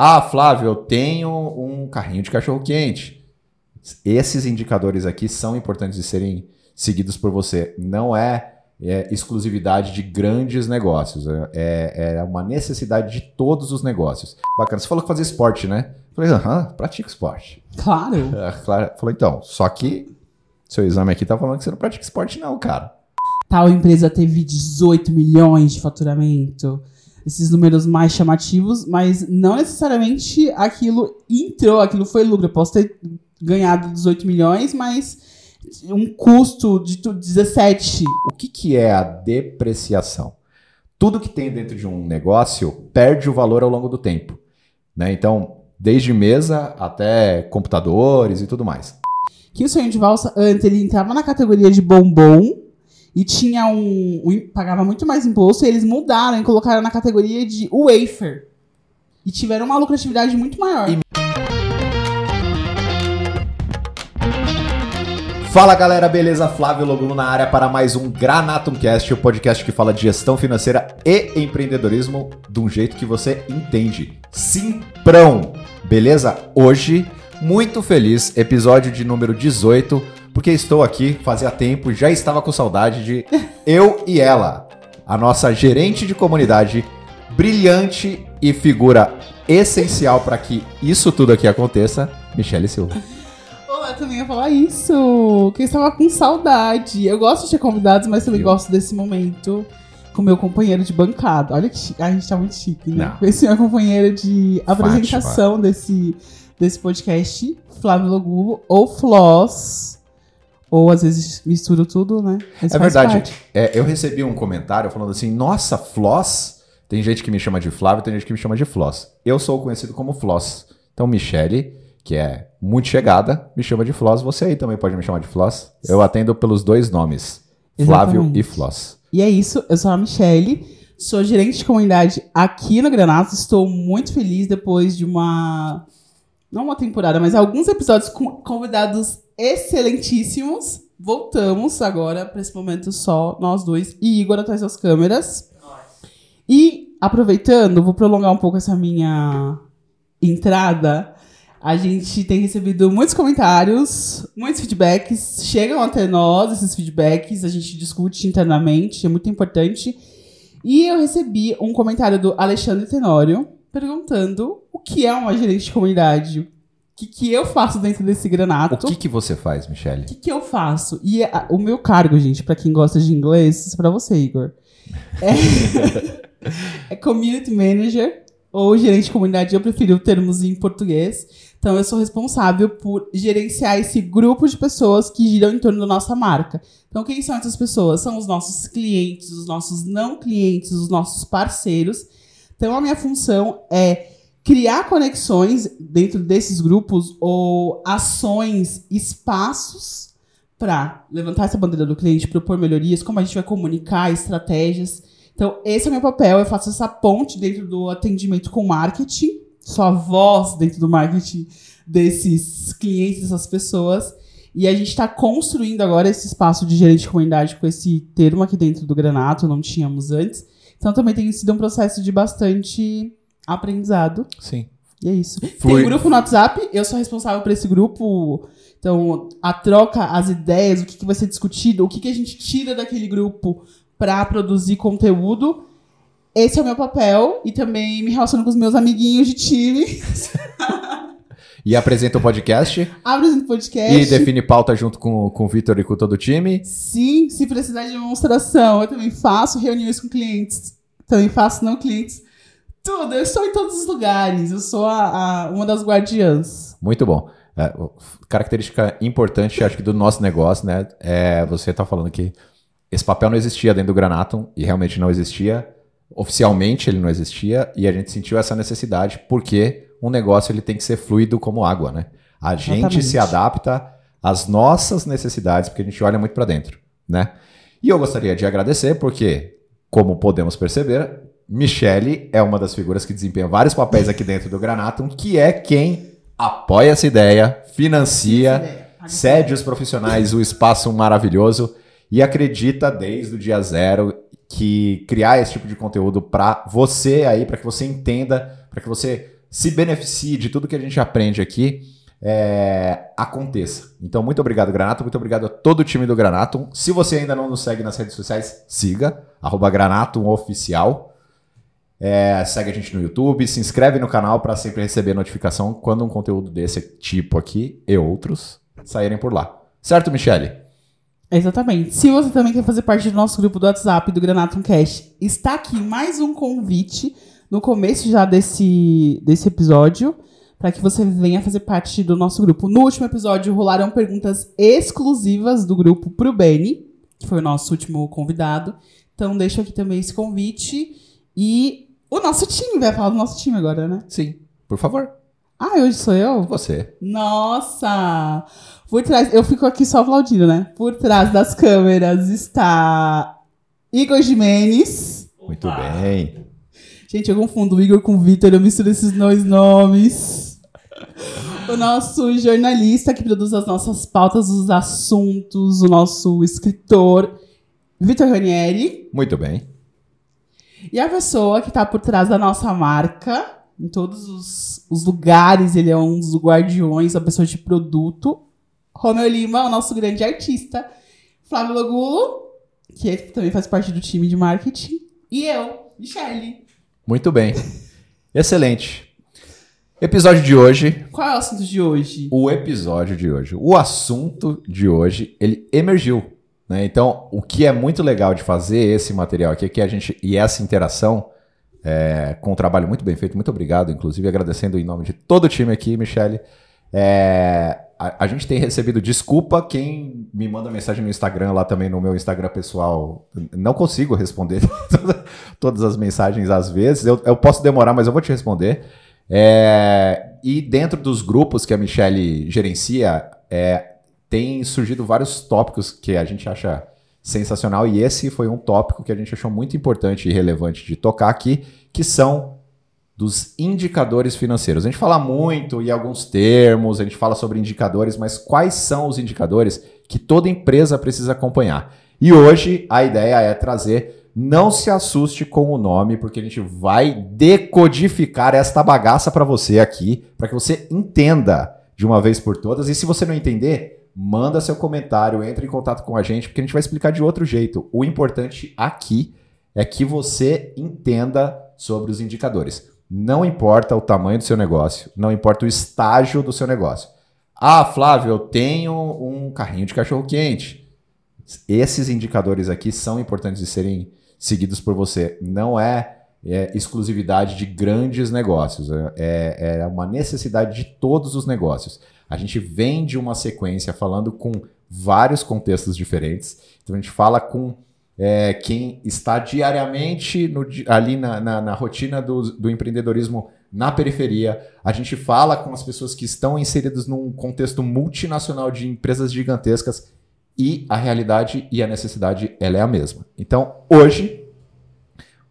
Ah, Flávio, eu tenho um carrinho de cachorro-quente. Esses indicadores aqui são importantes de serem seguidos por você. Não é, é exclusividade de grandes negócios. É, é, uma necessidade de todos os negócios. Bacana. Você falou que fazia esporte, né? Falei, aham, pratica esporte. Claro. É, claro. Falei, então, só que seu exame aqui tá falando que você não pratica esporte, não, cara. Tal empresa teve 18 milhões de faturamento esses números mais chamativos, mas não necessariamente aquilo entrou, aquilo foi lucro. Eu posso ter ganhado 18 milhões, mas um custo de 17. O que, que é a depreciação? Tudo que tem dentro de um negócio perde o valor ao longo do tempo. Né? Então, desde mesa até computadores e tudo mais. Que o sonho de valsa antes ele entrava na categoria de bombom e tinha um, um, pagava muito mais imposto e eles mudaram e colocaram na categoria de wafer e tiveram uma lucratividade muito maior. E... Fala galera, beleza? Flávio Logulo na área para mais um Granatumcast, o podcast que fala de gestão financeira e empreendedorismo de um jeito que você entende. Simprão, beleza? Hoje, muito feliz, episódio de número 18 porque estou aqui fazia tempo, já estava com saudade de eu e ela, a nossa gerente de comunidade, brilhante e figura essencial para que isso tudo aqui aconteça, Michele Silva. Olá, também ia falar isso, que eu estava com saudade. Eu gosto de ter convidados, mas também gosto desse momento com meu companheiro de bancada. Olha que chique. a gente tá muito chique, né? Não. Esse é meu companheiro de apresentação desse, desse podcast, Flávio Logulo, ou Floss. Ou às vezes misturo tudo, né? Mas é verdade. É, eu recebi um comentário falando assim: nossa, Floss. Tem gente que me chama de Flávio, tem gente que me chama de Floss. Eu sou conhecido como Floss. Então, Michele, que é muito chegada, me chama de Floss. Você aí também pode me chamar de Floss. Eu atendo pelos dois nomes: Flávio Exatamente. e Floss. E é isso, eu sou a Michele, sou gerente de comunidade aqui no Granato. Estou muito feliz depois de uma. Não uma temporada, mas alguns episódios com convidados excelentíssimos. Voltamos agora para esse momento só nós dois e Igor atrás das câmeras. E aproveitando, vou prolongar um pouco essa minha entrada. A gente tem recebido muitos comentários, muitos feedbacks. Chegam até nós esses feedbacks, a gente discute internamente, é muito importante. E eu recebi um comentário do Alexandre Tenório perguntando o que é uma gerente de comunidade, que, que eu faço dentro desse granato. O que, que você faz, Michelle? O que, que eu faço? E a, o meu cargo, gente, para quem gosta de inglês, isso é pra você, Igor. É, é Community Manager ou gerente de comunidade, eu prefiro termos em português. Então, eu sou responsável por gerenciar esse grupo de pessoas que giram em torno da nossa marca. Então, quem são essas pessoas? São os nossos clientes, os nossos não clientes, os nossos parceiros. Então, a minha função é criar conexões dentro desses grupos ou ações, espaços para levantar essa bandeira do cliente, propor melhorias, como a gente vai comunicar, estratégias. Então, esse é o meu papel. Eu faço essa ponte dentro do atendimento com marketing, sou a voz dentro do marketing desses clientes, dessas pessoas. E a gente está construindo agora esse espaço de gerente de comunidade com esse termo aqui dentro do Granato, não tínhamos antes. Então também tem sido um processo de bastante aprendizado. Sim. E é isso. Flui. Tem um grupo no WhatsApp, eu sou responsável por esse grupo. Então, a troca, as ideias, o que, que vai ser discutido, o que, que a gente tira daquele grupo para produzir conteúdo. Esse é o meu papel. E também me relaciono com os meus amiguinhos de time. E apresenta o podcast. Apresenta o podcast. E define pauta junto com, com o Vitor e com todo o time. Sim, se precisar de demonstração, eu também faço reuniões com clientes. Também faço não clientes tudo, eu estou em todos os lugares. Eu sou a, a uma das guardiãs. Muito bom. É, característica importante, acho que do nosso negócio, né? É você tá falando que esse papel não existia dentro do Granatum e realmente não existia. Oficialmente ele não existia e a gente sentiu essa necessidade porque um negócio ele tem que ser fluido como água, né? A gente Exatamente. se adapta às nossas necessidades porque a gente olha muito para dentro, né? E eu gostaria de agradecer porque, como podemos perceber, Michele é uma das figuras que desempenha vários papéis aqui dentro do Granatum, que é quem apoia essa ideia, financia, cede os profissionais o espaço maravilhoso e acredita desde o dia zero que criar esse tipo de conteúdo para você aí, para que você entenda, para que você se beneficie de tudo que a gente aprende aqui, é, aconteça. Então, muito obrigado, Granato. Muito obrigado a todo o time do Granatum. Se você ainda não nos segue nas redes sociais, siga, arroba Granatum Oficial. É, segue a gente no YouTube, se inscreve no canal para sempre receber notificação quando um conteúdo desse tipo aqui e outros saírem por lá. Certo, Michele? Exatamente. Se você também quer fazer parte do nosso grupo do WhatsApp do Granatum Cash, está aqui mais um convite no começo já desse, desse episódio para que você venha fazer parte do nosso grupo. No último episódio rolaram perguntas exclusivas do grupo pro Benny, que foi o nosso último convidado. Então deixo aqui também esse convite e o nosso time vai falar do nosso time agora, né? Sim, por favor. Ah, hoje sou eu? Você. Nossa! Por trás, eu fico aqui só aplaudindo, né? Por trás das câmeras está Igor Jimenez. Muito bem. Gente, eu confundo o Igor com o Vitor, eu misturo esses dois nomes. O nosso jornalista que produz as nossas pautas, os assuntos, o nosso escritor, Vitor Ranieri. Muito bem. E a pessoa que está por trás da nossa marca, em todos os, os, lugares, ele é um dos guardiões, a pessoa de produto. Romeu Lima, o nosso grande artista. Flávio Logulo, que também faz parte do time de marketing. E eu, Michelle. Muito bem. Excelente. Episódio de hoje. Qual é o assunto de hoje? O episódio de hoje. O assunto de hoje, ele emergiu. Né? Então, o que é muito legal de fazer esse material aqui é que a gente. E essa interação é, com um trabalho muito bem feito. Muito obrigado, inclusive, agradecendo em nome de todo o time aqui, Michele. É, a, a, gente tem recebido desculpa quem me manda mensagem no Instagram, lá também no meu Instagram pessoal. Não consigo responder todas as mensagens às vezes. Eu, eu, posso demorar, mas eu vou te responder. É, e dentro dos grupos que a Michelle gerencia, é, tem surgido vários tópicos que a gente acha sensacional e esse foi um tópico que a gente achou muito importante e relevante de tocar aqui, que são dos indicadores financeiros. A gente fala muito e alguns termos, a gente fala sobre indicadores, mas quais são os indicadores que toda empresa precisa acompanhar? E hoje a ideia é trazer, não se assuste com o nome, porque a gente vai decodificar esta bagaça para você aqui, para que você entenda de uma vez por todas. E se você não entender, manda seu comentário, entre em contato com a gente, porque a gente vai explicar de outro jeito. O importante aqui é que você entenda sobre os indicadores. Não importa o tamanho do seu negócio, não importa o estágio do seu negócio. Ah, Flávio, eu tenho um carrinho de cachorro quente. Esses indicadores aqui são importantes de serem seguidos por você. Não é, é exclusividade de grandes negócios, é, é uma necessidade de todos os negócios. A gente vem de uma sequência falando com vários contextos diferentes. Então a gente fala com é, quem está diariamente no, ali na, na, na rotina do, do, empreendedorismo na periferia. A gente fala com as pessoas que estão inseridas num contexto multinacional de empresas gigantescas e a realidade e a necessidade ela é a mesma. Então, hoje,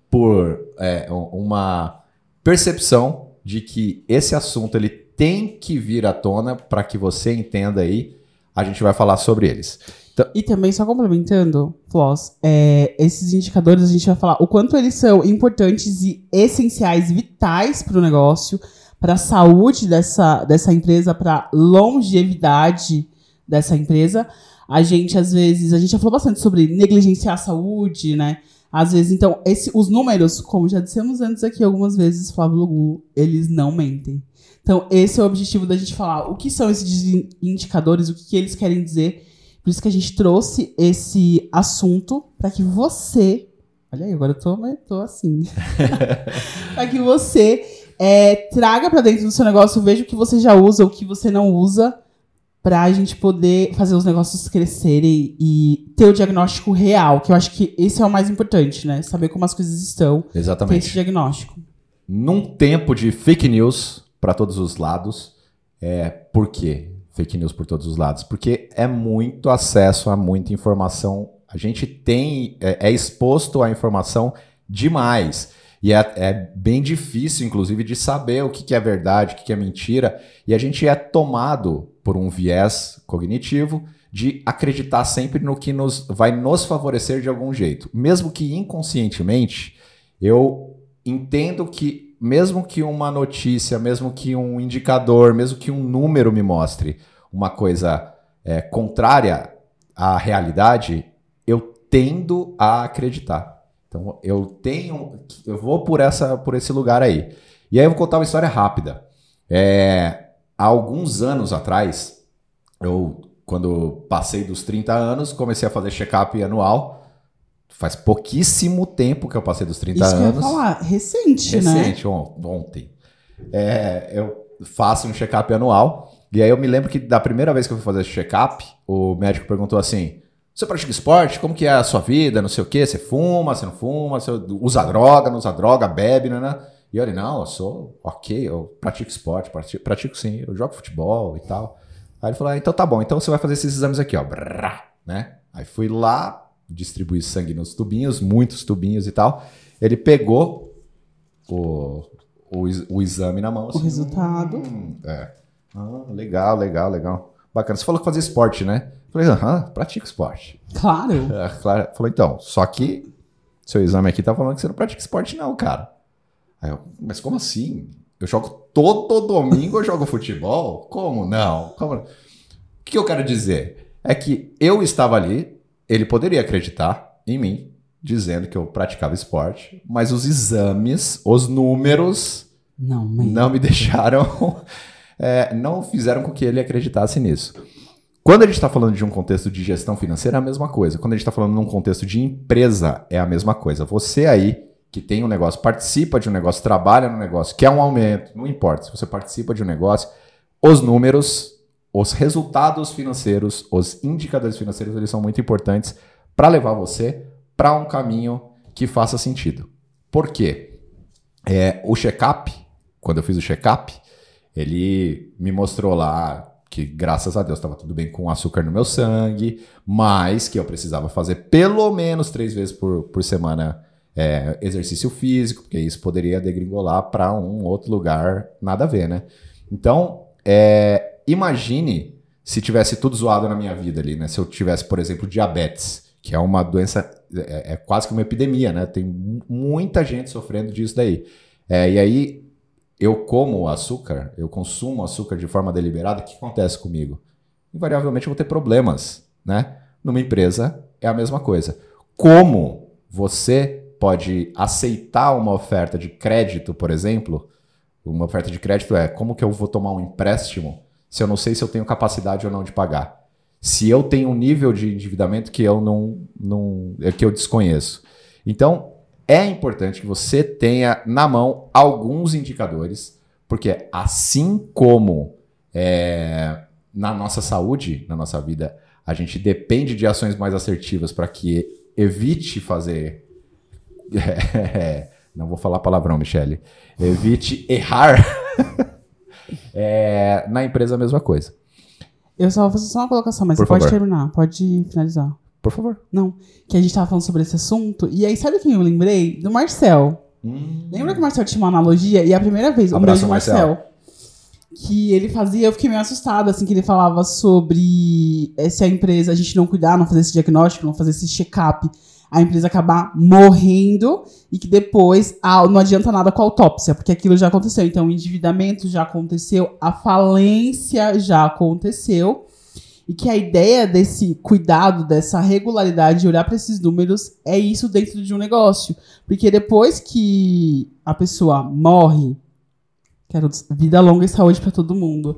por é, uma percepção de que esse assunto ele tem que vir à tona para que você entenda aí, a gente vai falar sobre eles. Então... E também, só complementando, Floss, é, esses indicadores a gente vai falar o quanto eles são importantes e essenciais, vitais para o negócio, para a saúde dessa, dessa empresa, para a longevidade dessa empresa. A gente, às vezes, a gente já falou bastante sobre negligenciar a saúde, né? Às vezes, então, esse, os números, como já dissemos antes aqui algumas vezes, Flávio Lugu, eles não mentem. Então, esse é o objetivo da gente falar o que são esses indicadores, o que, que eles querem dizer por isso que a gente trouxe esse assunto para que você. Olha aí, agora eu tô, tô assim. para que você é, traga para dentro do seu negócio, veja o que você já usa, o que você não usa, para a gente poder fazer os negócios crescerem e ter o diagnóstico real, que eu acho que esse é o mais importante, né? Saber como as coisas estão. Exatamente. Ter esse diagnóstico. Num tempo de fake news para todos os lados, é, por quê? fake news por todos os lados, porque é muito acesso a muita informação. A gente tem é, é exposto à informação demais. E é, é, bem difícil, inclusive, de saber o que, que é verdade, o que, que é mentira. E a gente é tomado por um viés cognitivo de acreditar sempre no que nos vai nos favorecer de algum jeito. Mesmo que inconscientemente, eu entendo que mesmo que uma notícia, mesmo que um indicador, mesmo que um número me mostre uma coisa é, contrária à realidade, eu tendo a acreditar. Então eu tenho, eu vou por essa, por esse lugar aí. E aí eu vou contar uma história rápida. É, há alguns anos atrás, eu quando passei dos 30 anos, comecei a fazer check-up anual. Faz pouquíssimo tempo que eu passei dos 30 Isso anos. que eu ia falar, recente, né? Recente, on- ontem. É, eu faço um check-up anual. E aí eu me lembro que da primeira vez que eu fui fazer esse check-up, o médico perguntou assim: Você pratica esporte? Como que é a sua vida? Não sei o quê? Você fuma, você não fuma? Você usa droga, não usa droga, bebe, né? né? E eu falei, não, eu sou ok, eu pratico esporte, pratico, pratico sim, eu jogo futebol e tal. Aí ele falou, ah, então tá bom, então você vai fazer esses exames aqui, ó. Brrr, né? Aí fui lá, distribuí sangue nos tubinhos, muitos tubinhos e tal. Ele pegou o, o, o exame na mão. O resultado. "Hum, é. Ah, legal, legal, legal. Bacana. Você falou que fazia esporte, né? Eu Falei, aham, pratico esporte. Claro. É, claro. Falou, então, só que seu exame aqui tá falando que você não pratica esporte, não, cara. Aí eu, mas como assim? Eu jogo todo domingo, eu jogo futebol? Como não? Como... O que eu quero dizer? É que eu estava ali, ele poderia acreditar em mim, dizendo que eu praticava esporte, mas os exames, os números, Não, mãe. não me deixaram, é, não fizeram com que ele acreditasse nisso. Quando a gente está falando de um contexto de gestão financeira, é a mesma coisa. Quando a gente está falando num contexto de empresa, é a mesma coisa. Você aí que tem um negócio, participa de um negócio, trabalha no negócio, quer um aumento, não importa. Se você participa de um negócio, os números, os resultados financeiros, os indicadores financeiros, eles são muito importantes para levar você para um caminho que faça sentido. Por quê? É, o check-up, quando eu fiz o check-up, ele me mostrou lá que, graças a Deus, estava tudo bem com açúcar no meu sangue, mas que eu precisava fazer pelo menos três vezes por, por semana é, exercício físico, porque isso poderia degringolar para um outro lugar, nada a ver, né? Então, é, imagine se tivesse tudo zoado na minha vida ali, né? Se eu tivesse, por exemplo, diabetes, que é uma doença, é, é quase que uma epidemia, né? Tem mu- muita gente sofrendo disso daí. É, e aí, eu como açúcar, eu consumo açúcar de forma deliberada, o que acontece comigo? Invariavelmente eu vou ter problemas, né? Numa empresa é a mesma coisa. Como você pode aceitar uma oferta de crédito, por exemplo? Uma oferta de crédito é como que eu vou tomar um empréstimo se eu não sei se eu tenho capacidade ou não de pagar? Se eu tenho um nível de endividamento que eu não, não é que eu desconheço. Então, é importante que você tenha na mão alguns indicadores, porque assim como é, na nossa saúde, na nossa vida, a gente depende de ações mais assertivas para que evite fazer. não vou falar palavrão, Michele. Evite errar. É, na empresa, a mesma coisa. Eu só vou fazer só uma colocação, mas Por você pode favor. terminar, pode finalizar. Por favor. Não, que a gente tava falando sobre esse assunto, e aí sabe quem eu lembrei? Do Marcel. Lembra que o Marcel tinha uma analogia? E a primeira vez, o Abraço, beijo Marcel. Que ele fazia, eu fiquei meio assustada, assim, que ele falava sobre eh, se a empresa, a gente não cuidar, não fazer esse diagnóstico, não fazer esse check-up, a empresa acabar morrendo e que depois ah, não adianta nada com a autópsia, porque aquilo já aconteceu. Então, o endividamento já aconteceu, a falência já aconteceu. E que a ideia desse cuidado, dessa regularidade de olhar para esses números é isso dentro de um negócio. Porque depois que a pessoa morre, quero vida longa e saúde para todo mundo.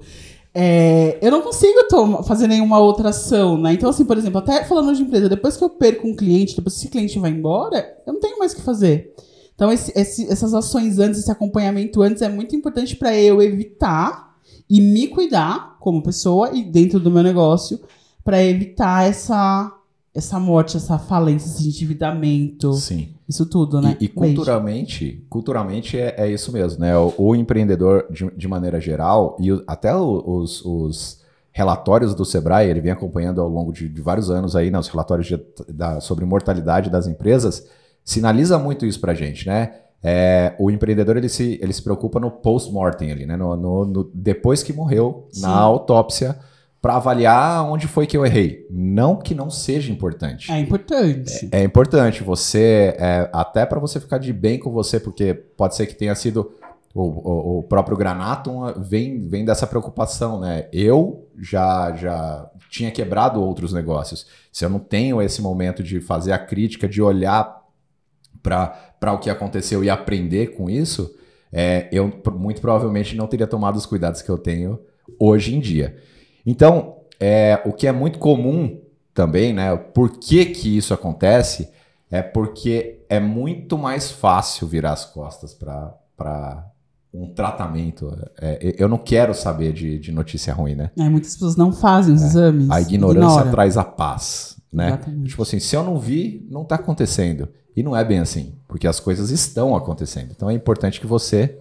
É, eu não consigo fazer nenhuma outra ação, né? Então, assim, por exemplo, até falando de empresa, depois que eu perco um cliente, depois que esse cliente vai embora, eu não tenho mais o que fazer. Então, esse- esse- essas ações antes, esse acompanhamento antes é muito importante para eu evitar e me cuidar como pessoa e dentro do meu negócio para evitar essa essa morte, essa falência, esse endividamento, Sim. Isso tudo, né? E, e Beijo. culturalmente, culturalmente é, é isso mesmo, né? O, o empreendedor, de, de maneira geral, e o- até os, os relatórios do Sebrae, ele vem acompanhando ao longo de, de vários anos aí, né? Os relatórios de- da- sobre mortalidade das empresas, sinaliza muito isso pra gente, né? É, o empreendedor ele se, ele se preocupa no post-mortem ali, né? No, no- no- depois que morreu, Sim. na autópsia, para avaliar onde foi que eu errei. Não que não seja importante. É importante. É importante você, é, até para você ficar de bem com você, porque pode ser que tenha sido o, o, o próprio Granatum vem, vem dessa preocupação, né? Eu já, já tinha quebrado outros negócios. Se eu não tenho esse momento de fazer a crítica, de olhar para o que aconteceu e aprender com isso, é, eu muito provavelmente não teria tomado os cuidados que eu tenho hoje em dia. Então, é, o que é muito comum também, né? Por que, que isso acontece? É porque é muito mais fácil virar as costas para um tratamento. É, eu não quero saber de, de, notícia ruim, né? É, muitas pessoas não fazem os é. exames. A ignorância ignora. traz a paz, né? Exatamente. Tipo assim, se eu não vi, não está acontecendo. E não é bem assim, porque as coisas estão acontecendo. Então é importante que você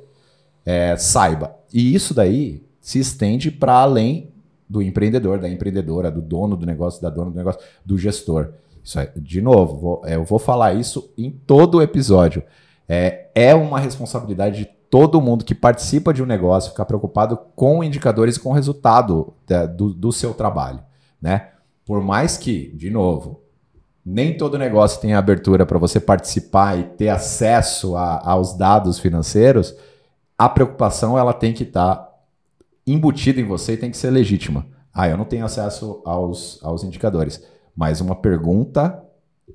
é, saiba. E isso daí se estende para além do empreendedor, da empreendedora, do dono do negócio, da dona do negócio, do gestor. Isso é, de novo, vou, é, eu vou falar isso em todo o episódio. É, é uma responsabilidade de todo mundo que participa de um negócio ficar preocupado com indicadores e com o resultado da, do, do seu trabalho. Né? Por mais que, de novo, nem todo negócio tem abertura para você participar e ter acesso a, aos dados financeiros, a preocupação ela tem que estar tá embutida em você e tem que ser legítima. Ah, eu não tenho acesso aos, aos indicadores, mas uma pergunta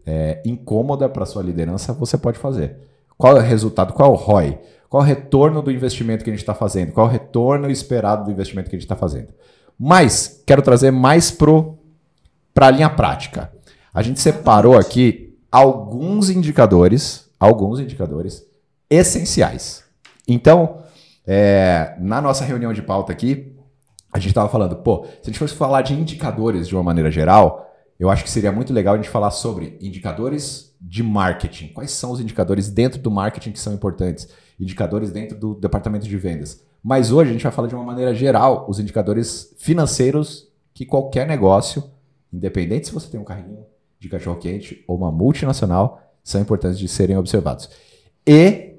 é, incômoda para sua liderança você pode fazer. Qual é o resultado? Qual é o ROI? Qual é o retorno do investimento que a gente está fazendo? Qual é o retorno esperado do investimento que a gente está fazendo? Mas quero trazer mais para a linha prática. A gente separou aqui alguns indicadores, alguns indicadores essenciais. Então, é, na nossa reunião de pauta aqui, a gente estava falando, pô, se a gente fosse falar de indicadores de uma maneira geral, eu acho que seria muito legal a gente falar sobre indicadores de marketing. Quais são os indicadores dentro do marketing que são importantes? Indicadores dentro do departamento de vendas. Mas hoje a gente vai falar de uma maneira geral os indicadores financeiros que qualquer negócio, independente se você tem um carrinho de cachorro quente ou uma multinacional, são importantes de serem observados. E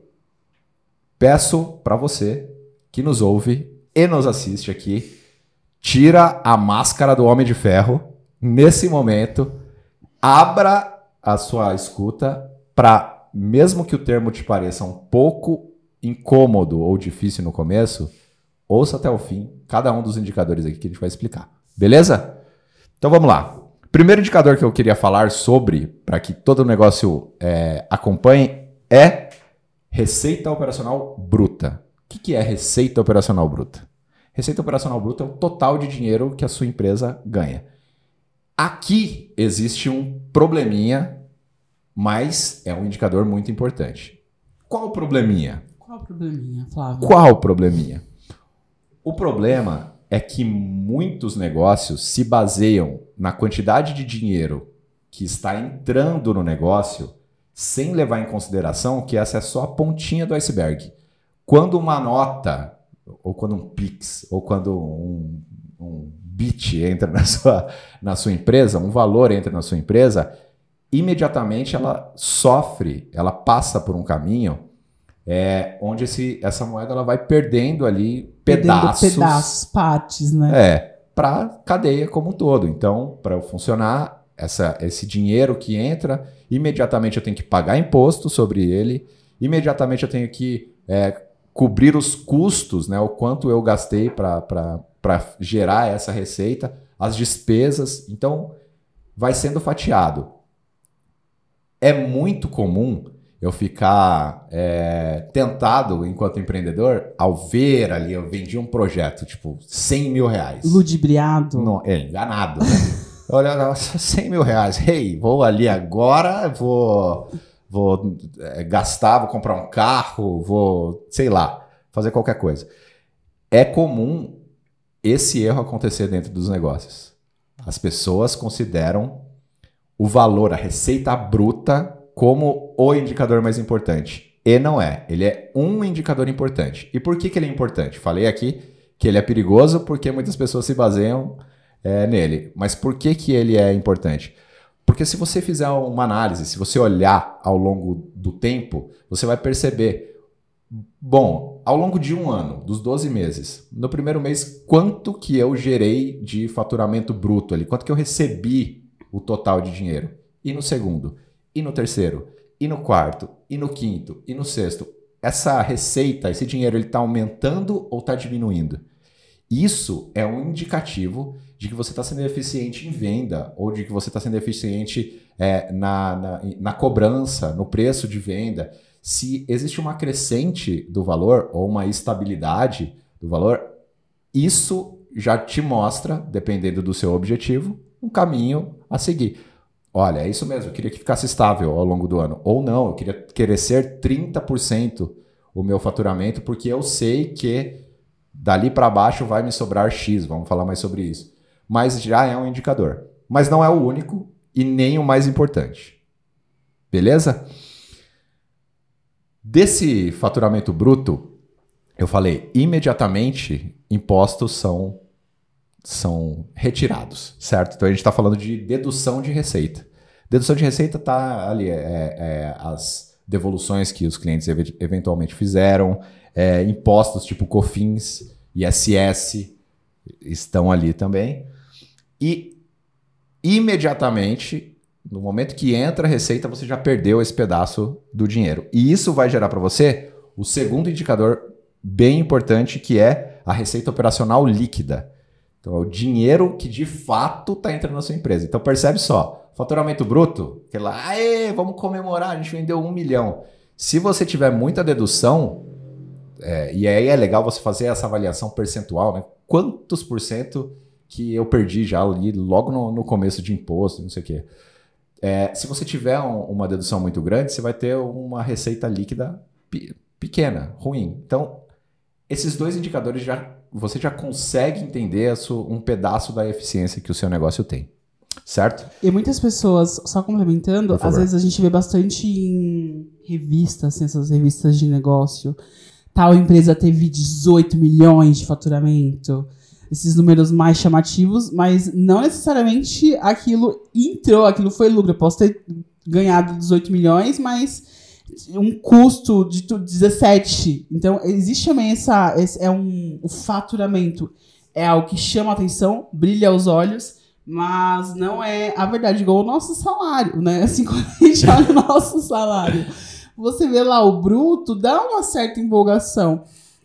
peço para você que nos ouve e nos assiste aqui, tira a máscara do Homem de Ferro nesse momento, abra a sua escuta para, mesmo que o termo te pareça um pouco incômodo ou difícil no começo, ouça até o fim cada um dos indicadores aqui que a gente vai explicar. Beleza? Então vamos lá. Primeiro indicador que eu queria falar sobre, para que todo o negócio é, acompanhe, é Receita operacional bruta. O que é receita operacional bruta? Receita operacional bruta é o total de dinheiro que a sua empresa ganha. Aqui existe um probleminha, mas é um indicador muito importante. Qual o probleminha? Qual o probleminha, Flávio? Qual o probleminha? O problema é que muitos negócios se baseiam na quantidade de dinheiro que está entrando no negócio sem levar em consideração que essa é só a pontinha do iceberg. Quando uma nota, ou quando um Pix, ou quando um, um bit entra na sua, na sua empresa, um valor entra na sua empresa, imediatamente ela sofre, ela passa por um caminho é, onde esse, essa moeda ela vai perdendo ali pedaços. Perdendo pedaços, partes, né? É, para cadeia como um todo. Então, para funcionar, essa, esse dinheiro que entra, imediatamente eu tenho que pagar imposto sobre ele, imediatamente eu tenho que é, cobrir os custos, né, o quanto eu gastei para gerar essa receita, as despesas. Então, vai sendo fatiado. É muito comum eu ficar é, tentado enquanto empreendedor ao ver ali, eu vendi um projeto, tipo, 100 mil reais. Ludibriado. Não, é, enganado, né? Olha, 100 mil reais. Hey, vou ali agora, vou, vou é, gastar, vou comprar um carro, vou, sei lá, fazer qualquer coisa. É comum esse erro acontecer dentro dos negócios. As pessoas consideram o valor, a receita bruta, como o indicador mais importante. E não é. Ele é um indicador importante. E por que, que ele é importante? Falei aqui que ele é perigoso porque muitas pessoas se baseiam é, nele. Mas por que, que ele é importante? Porque se você fizer uma análise, se você olhar ao longo do tempo, você vai perceber, bom, ao longo de um ano, dos 12 meses, no primeiro mês, quanto que eu gerei de faturamento bruto ali, quanto que eu recebi o total de dinheiro. E no segundo, e no terceiro, e no quarto, e no quinto, e no sexto. essa receita, esse dinheiro, ele está aumentando ou está diminuindo? Isso é um indicativo de que você está sendo eficiente em venda ou de que você está sendo eficiente é, na, na, na cobrança, no preço de venda. Se existe uma crescente do valor ou uma estabilidade do valor, isso já te mostra, dependendo do seu objetivo, um caminho a seguir. Olha, é isso mesmo, eu queria que ficasse estável ao longo do ano. Ou não, eu queria crescer 30% o meu faturamento, porque eu sei que dali para baixo vai me sobrar X, vamos falar mais sobre isso. Mas já é um indicador. Mas não é o único e nem o mais importante. Beleza? Desse faturamento bruto, eu falei, imediatamente impostos são são retirados, certo? Então a gente está falando de dedução de receita. Dedução de receita está ali, é, é, é, as devoluções que os clientes ev eventualmente fizeram, é, impostos tipo COFINS, ISS estão ali também. E imediatamente, no momento que entra a receita, você já perdeu esse pedaço do dinheiro. E isso vai gerar para você o segundo indicador bem importante, que é a receita operacional líquida. Então, é o dinheiro que de fato está entrando na sua empresa. Então, percebe só, faturamento bruto, que lá, aê, vamos comemorar, a gente vendeu um milhão. Se você tiver muita dedução, é, e aí é legal você fazer essa avaliação percentual, né? Quantos por cento que eu perdi já ali logo no, no começo de imposto, não sei o quê. É, se você tiver um, uma dedução muito grande, você vai ter uma receita líquida pequena, ruim. Então, esses dois indicadores já você já consegue entender um pedaço da eficiência que o seu negócio tem. Certo? E muitas pessoas, só complementando, às vezes a gente vê bastante em revistas, assim, essas revistas de negócio. Tal empresa teve 18 milhões de faturamento. Esses números mais chamativos, mas não necessariamente aquilo entrou, aquilo foi lucro. Eu posso ter ganhado 18 milhões, mas um custo de 17. Então, existe também essa. Esse, é um, o faturamento é algo que chama a atenção, brilha aos olhos, mas não é a verdade, igual o nosso salário, né? Assim, quando a gente olha o nosso salário, você vê lá o bruto, dá uma certa empolgação.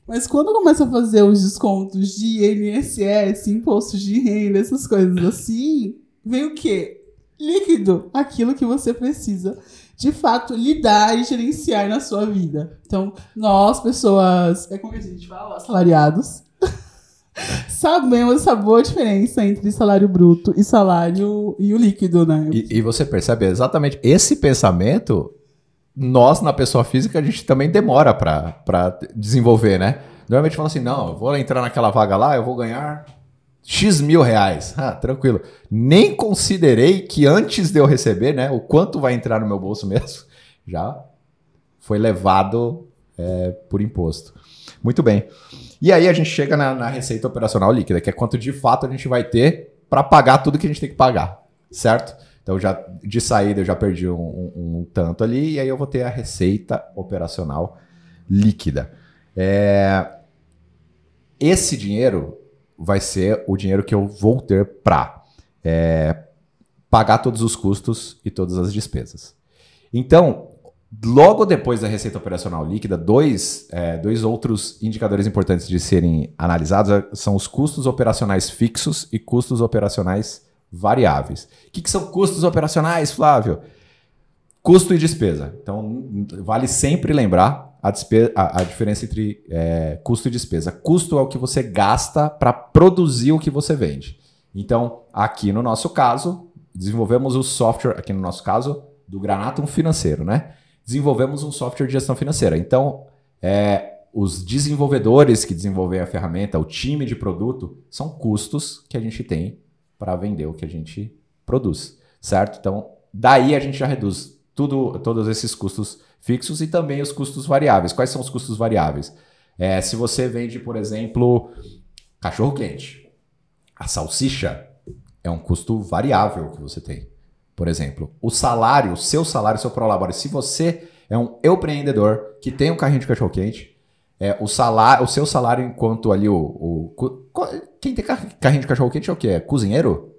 Mas quando começa a fazer os descontos de INSS, impostos de renda, essas coisas assim, vem o quê? Líquido, aquilo que você precisa de fato lidar e gerenciar na sua vida. Então, nós, pessoas, é como a gente fala, assalariados, sabemos essa boa diferença entre salário bruto e salário e o líquido, né? E, e você percebe exatamente esse pensamento, nós, na pessoa física, a gente também demora para desenvolver, né? Normalmente fala assim, não, eu vou entrar naquela vaga lá, eu vou ganhar X mil reais. Ah, tranquilo. Nem considerei que antes de eu receber, né, o quanto vai entrar no meu bolso mesmo, já foi levado é, por imposto. Muito bem. E aí a gente chega na, na, receita operacional líquida, que é quanto de fato a gente vai ter para pagar tudo que a gente tem que pagar, certo? Então já de saída eu já perdi um, um, um tanto ali e aí eu vou ter a receita operacional líquida. É... Esse dinheiro vai ser o dinheiro que eu vou ter para é, pagar todos os custos e todas as despesas. Então, logo depois da receita operacional líquida, dois, é, dois outros indicadores importantes de serem analisados é, são os custos operacionais fixos e custos operacionais variáveis. O que, que são custos operacionais, Flávio? Custo e despesa. Então, vale sempre lembrar a, a, a diferença entre é, custo e despesa. Custo é o que você gasta para produzir o que você vende. Então, aqui no nosso caso, desenvolvemos o software, aqui no nosso caso, do Granatum Financeiro, né? Desenvolvemos um software de gestão financeira. Então, é, os desenvolvedores que desenvolvem a ferramenta, o time de produto, são custos que a gente tem para vender o que a gente produz, certo? Então, daí a gente já reduz tudo, todos esses custos fixos e também os custos variáveis. Quais são os custos variáveis? É, se você vende, por exemplo, cachorro quente, a salsicha é um custo variável que você tem. Por exemplo, o salário, o seu salário, seu prolabore. Se você é um empreendedor que tem um carrinho de cachorro quente, é, o salário, o seu salário enquanto ali o, o quem tem carrinho de cachorro quente é o quê? É cozinheiro?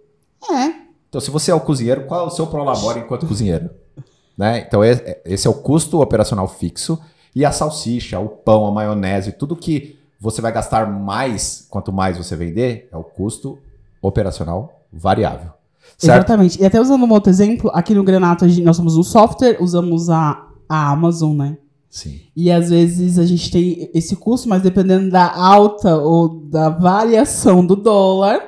É. Então, se você é o cozinheiro, qual é o seu prolabore enquanto cozinheiro? Né? Então, esse é o custo operacional fixo. E a salsicha, o pão, a maionese, tudo que você vai gastar mais quanto mais você vender é o custo operacional variável. Certo? Exatamente. E até usando um outro exemplo, aqui no Granato nós somos um software, usamos a, a Amazon, né? Sim. E às vezes a gente tem esse custo, mas dependendo da alta ou da variação do dólar,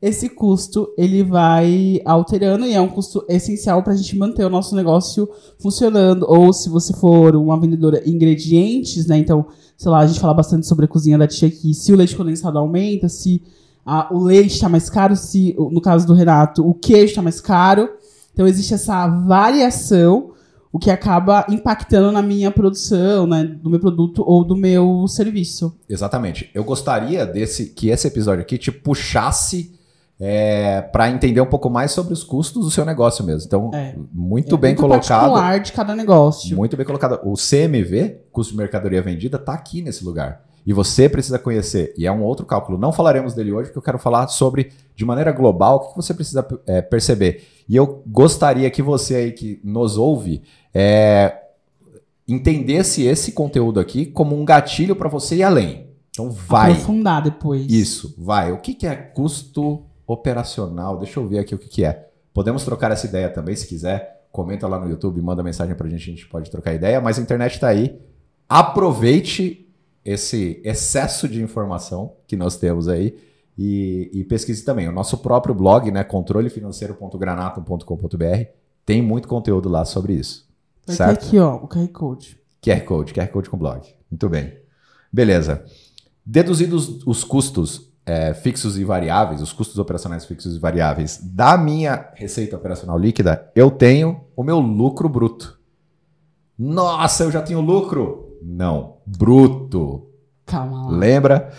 esse custo ele vai alterando e é um custo essencial para a gente manter o nosso negócio funcionando. Ou se você for uma vendedora ingredientes, né? Então, sei lá, a gente fala bastante sobre a cozinha da tia aqui. Se o leite condensado aumenta, se a- o leite está mais caro, se no caso do Renato o queijo está mais caro. Então existe essa variação o que acaba impactando na minha produção, né, do meu produto ou do meu serviço. Exatamente. Eu gostaria desse que esse episódio aqui te puxasse para entender um pouco mais sobre os custos do seu negócio mesmo. Então, É. muito É bem colocado. particular de cada negócio. Muito bem colocado. O CMV, custo de mercadoria vendida, está aqui nesse lugar. E você precisa conhecer. E é um outro cálculo. Não falaremos dele hoje, porque eu quero falar sobre, de maneira global, o que você precisa é, perceber. E eu gostaria que você aí que nos ouve é, entendesse esse conteúdo aqui como um gatilho para você ir além. Então vai. Aprofundar depois. Isso, vai. O que, que é custo operacional? Deixa eu ver aqui o que, que é. Podemos trocar essa ideia também, se quiser. Comenta lá no YouTube, manda mensagem pra gente, a gente pode trocar ideia. Mas a internet tá aí. Aproveite esse excesso de informação que nós temos aí e, e pesquise também. O nosso próprio blog, né, controlefinanceiro.granatum.com.br, tem muito conteúdo lá sobre isso. Vai certo? aqui, ó, o QR Code. QR Code, QR Code com blog. Muito bem. Beleza. Deduzidos os custos é, fixos e variáveis, os custos operacionais fixos e variáveis da minha receita operacional líquida, eu tenho o meu lucro bruto. Nossa, eu já tenho lucro? Não, bruto. Calma lá. Lembra?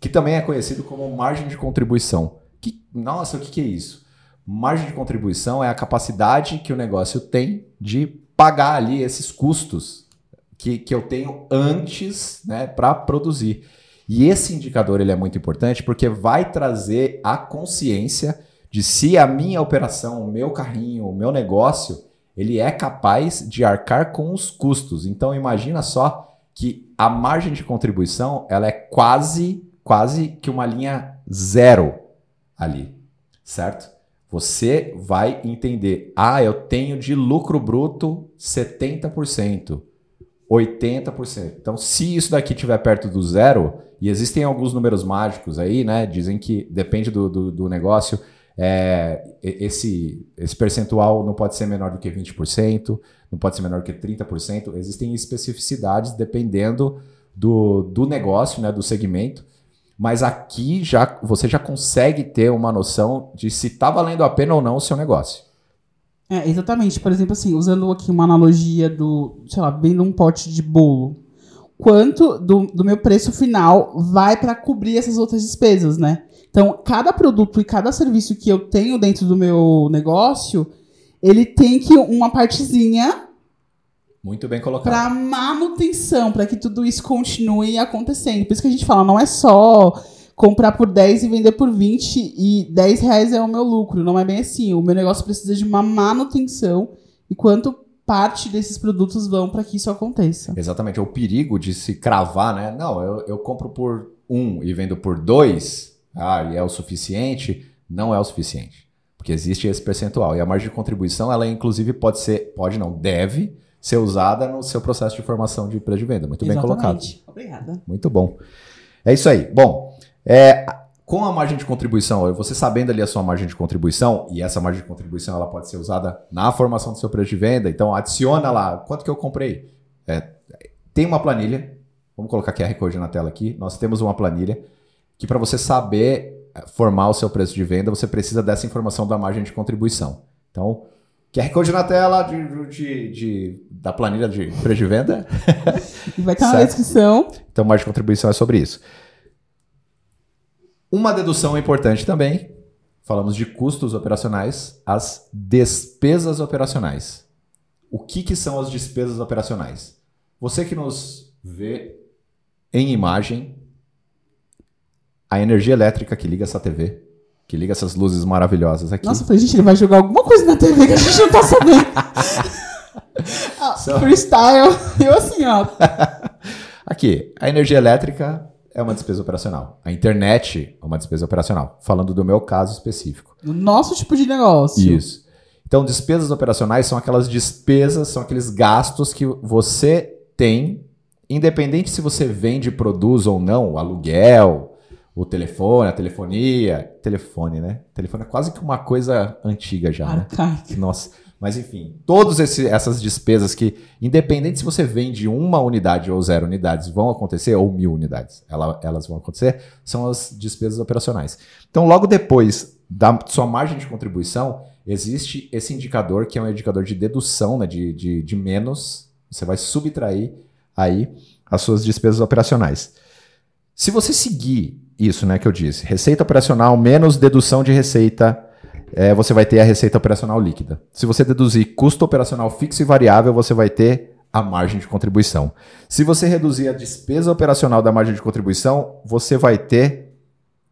Que também é conhecido como margem de contribuição. Que, nossa, o que, que é isso? Margem de contribuição é a capacidade que o negócio tem de pagar ali esses custos que, que eu tenho antes né, para produzir. E esse indicador ele é muito importante porque vai trazer a consciência de se a minha operação, o meu carrinho, o meu negócio, ele é capaz de arcar com os custos. Então imagina só que a margem de contribuição ela é quase, quase que uma linha zero ali, certo? Você vai entender, ah, eu tenho de lucro bruto 70%, 80%. Então, se isso daqui estiver perto do zero, e existem alguns números mágicos aí, né? Dizem que depende do, do, do negócio, é, esse, esse percentual não pode ser menor do que 20%, não pode ser menor do que 30%. Existem especificidades dependendo do, do negócio, né, do segmento. Mas aqui já você já consegue ter uma noção de se está valendo a pena ou não o seu negócio. É, exatamente. Por exemplo, assim, usando aqui uma analogia do, sei lá, vendo um pote de bolo. Quanto do, do meu preço final vai para cobrir essas outras despesas, né? Então, cada produto e cada serviço que eu tenho dentro do meu negócio, ele tem que uma partezinha Muito bem colocado. para manutenção, para que tudo isso continue acontecendo. Por isso que a gente fala, não é só comprar por 10 e vender por 20 e 10 reais é o meu lucro. Não é bem assim. O meu negócio precisa de uma manutenção e quanto parte desses produtos vão para que isso aconteça. Exatamente. É o perigo de se cravar, né? Não, eu, eu compro por um e vendo por dois, ah, e é o suficiente. Não é o suficiente. Porque existe esse percentual. E a margem de contribuição, ela inclusive pode ser, pode não, deve ser usada no seu processo de formação de preço de venda. Muito bem colocado. Exatamente. Obrigada. Muito bom. É isso aí. Bom, é, com a margem de contribuição, você sabendo ali a sua margem de contribuição, e essa margem de contribuição ela pode ser usada na formação do seu preço de venda, então adiciona lá quanto que eu comprei. É, tem uma planilha, vamos colocar QR Code na tela aqui, nós temos uma planilha que para você saber é, formar o seu preço de venda, você precisa dessa informação da margem de contribuição. Então, QR Code na tela de, de- de- da planilha de preço de venda. Vai estar na Certo. descrição. Então, margem de contribuição é sobre isso. Uma dedução importante também, falamos de custos operacionais, as despesas operacionais. O que, que são as despesas operacionais? Você que nos vê em imagem, a energia elétrica que liga essa TV, que liga essas luzes maravilhosas aqui. Nossa, eu falei, gente, ele vai jogar alguma coisa na TV que a gente não tá sabendo. Ah, são- Freestyle. Eu assim, ó. Aqui, a energia elétrica é uma despesa operacional. A internet é uma despesa operacional. Falando do meu caso específico. No nosso tipo de negócio. Isso. Então, despesas operacionais são aquelas despesas, são aqueles gastos que você tem, independente se você vende, produz ou não, aluguel, o telefone, a telefonia. Telefone, né? Telefone é quase que uma coisa antiga já, né? Nossa. Mas enfim, todas essas despesas que, independente se você vende uma unidade ou zero unidades, vão acontecer, ou mil unidades, ela- elas vão acontecer, são as despesas operacionais. Então, logo depois da sua margem de contribuição, existe esse indicador que é um indicador de dedução, né, de, de, de menos. Você vai subtrair aí as suas despesas operacionais. Se você seguir isso, né, que eu disse, receita operacional menos dedução de receita, é, você vai ter a receita operacional líquida. Se você deduzir custo operacional fixo e variável, você vai ter a margem de contribuição. Se você reduzir a despesa operacional da margem de contribuição, você vai ter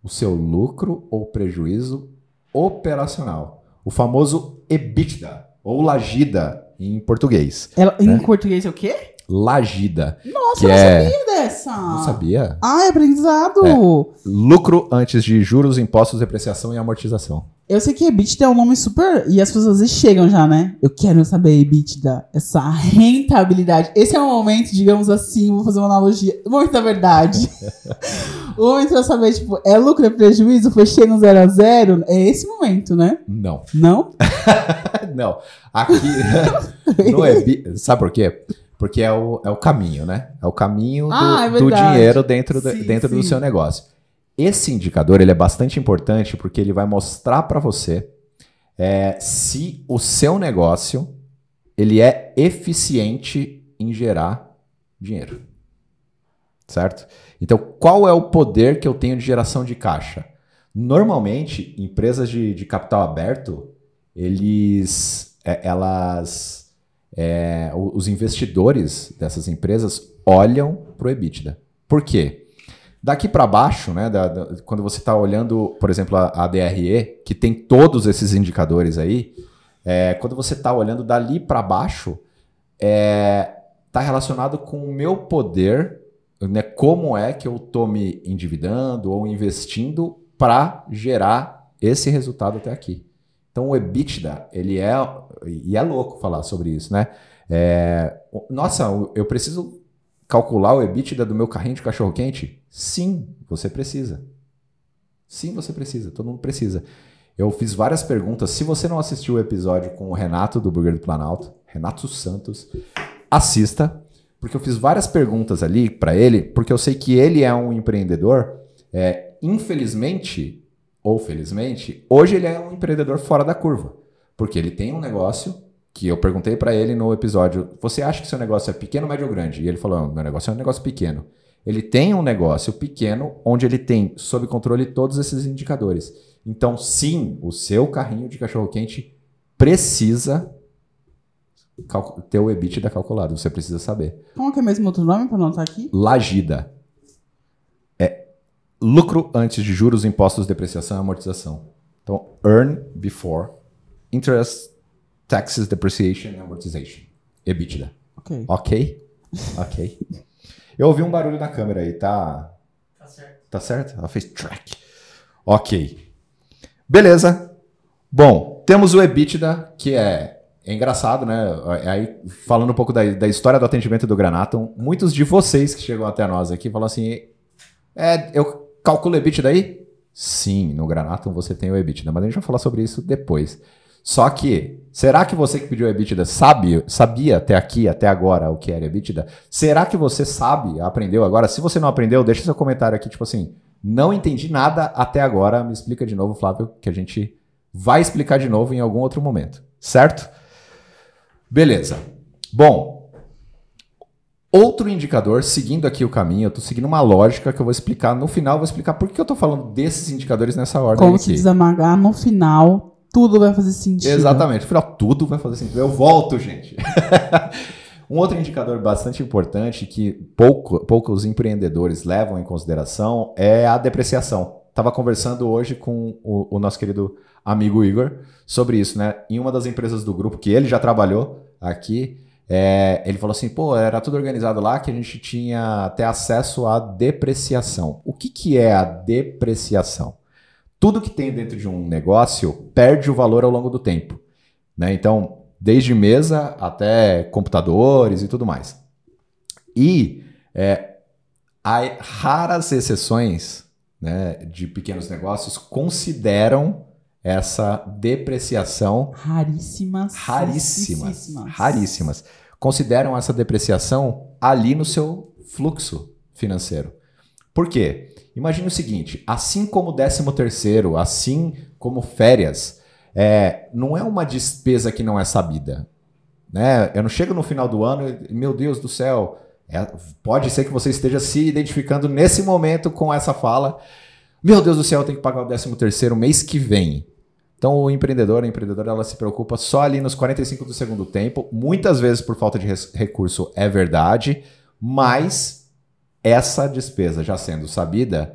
o seu lucro ou prejuízo operacional. O famoso EBITDA, ou lagida em português. Ela, em Né? português é o quê? Lagida. Nossa, Que eu não é- sabia dessa. Não sabia? Ah, é aprendizado. Lucro antes de juros, impostos, depreciação e amortização. Eu sei que EBITDA é um nome super. E as pessoas às vezes chegam já, né? Eu quero saber EBITDA, essa rentabilidade. Esse é o momento, digamos assim, vou fazer uma analogia. Da verdade. o momento pra saber, tipo, é lucro, é prejuízo? Fechei no zero a zero? É esse momento, né? Não. Não? Não. Aqui. no EBI, sabe por quê? Porque é o, é o caminho, né? É o caminho do, Ah, é do dinheiro dentro, do- Sim, dentro do seu negócio. Esse indicador ele é bastante importante porque ele vai mostrar para você é, se o seu negócio ele é eficiente em gerar dinheiro. Certo? Então, qual é o poder que eu tenho de geração de caixa? Normalmente, empresas de, de capital aberto, eles, é, elas, é, os investidores dessas empresas olham para o EBITDA. Por quê? Daqui para baixo, né, da- da- quando você está olhando, por exemplo, a, a DRE, que tem todos esses indicadores aí, é, quando você está olhando dali para baixo, está relacionado com o meu poder, né, como é que eu estou me endividando ou investindo para gerar esse resultado até aqui. Então o EBITDA, ele é, e é louco falar sobre isso, né? É, nossa, eu preciso calcular o EBITDA do meu carrinho de cachorro quente? Sim, você precisa. Sim, você precisa, todo mundo precisa. Eu fiz várias perguntas. Se você não assistiu o episódio com o Renato do Burger do Planalto, Renato Santos, assista, porque eu fiz várias perguntas ali para ele, porque eu sei que ele é um empreendedor. é, infelizmente ou felizmente, hoje ele é um empreendedor fora da curva, porque ele tem um negócio que eu perguntei para ele no episódio: você acha que seu negócio é pequeno, médio ou grande? E ele falou: "Não, meu negócio é um negócio pequeno. Ele tem um negócio pequeno onde ele tem sob controle todos esses indicadores. Então, sim, o seu carrinho de cachorro-quente precisa ter o EBITDA calculado. Você precisa saber. Como que é mesmo outro nome pra anotar aqui? Lagida. Lucro antes de juros, impostos, depreciação e amortização. Então, earn before interest, taxes, depreciation and amortization. EBITDA. Ok. Ok? Ok. Eu ouvi um barulho na câmera aí, tá? Tá certo. Tá certo? Ela fez track. Ok. Beleza. Bom, temos o EBITDA, que é, é engraçado, né? Aí, falando um pouco da, da história do atendimento do Granaton, muitos de vocês que chegam até nós aqui falam assim: é, eu calculo o EBITDA aí? Sim, no Granaton você tem o EBITDA, mas a gente vai falar sobre isso depois. Só que, será que você que pediu o EBITDA sabe, sabia até aqui, até agora, o que era EBITDA? Será que você sabe, aprendeu agora? Se você não aprendeu, deixa seu comentário aqui, tipo assim, não entendi nada até agora, me explica de novo, Flávio, que a gente vai explicar de novo em algum outro momento, certo? Beleza. Bom, outro indicador, seguindo aqui o caminho, eu estou seguindo uma lógica que eu vou explicar no final, vou explicar por que eu estou falando desses indicadores nessa ordem Como aqui. se desamagar no final, tudo vai fazer sentido. Exatamente. No final, tudo vai fazer sentido. Eu volto, gente. um outro indicador bastante importante que pouco, poucos empreendedores levam em consideração é a depreciação. Estava conversando hoje com o, o nosso querido amigo Igor sobre isso, né? Em uma das empresas do grupo que ele já trabalhou aqui, É, ele falou assim, pô, era tudo organizado lá que a gente tinha até acesso à depreciação. O que, que é a depreciação? Tudo que tem dentro de um negócio perde o valor ao longo do tempo. Né? Então, desde mesa até computadores e tudo mais. E é, há raras exceções né, de pequenos negócios consideram essa depreciação raríssimas, raríssimas, raríssimas consideram essa depreciação ali no seu fluxo financeiro. Por quê? Imagine o seguinte: assim como o 13 terceiro, assim como férias, é, não é uma despesa que não é sabida. Né? Eu não chego no final do ano e, meu Deus do céu, é, pode ser que você esteja se identificando nesse momento com essa fala. Meu Deus do céu, eu tenho que pagar o 13 terceiro mês que vem. Então, o empreendedor, a empreendedora, ela se preocupa só ali nos 45 do segundo tempo. Muitas vezes por falta de recurso é verdade, mas essa despesa já sendo sabida,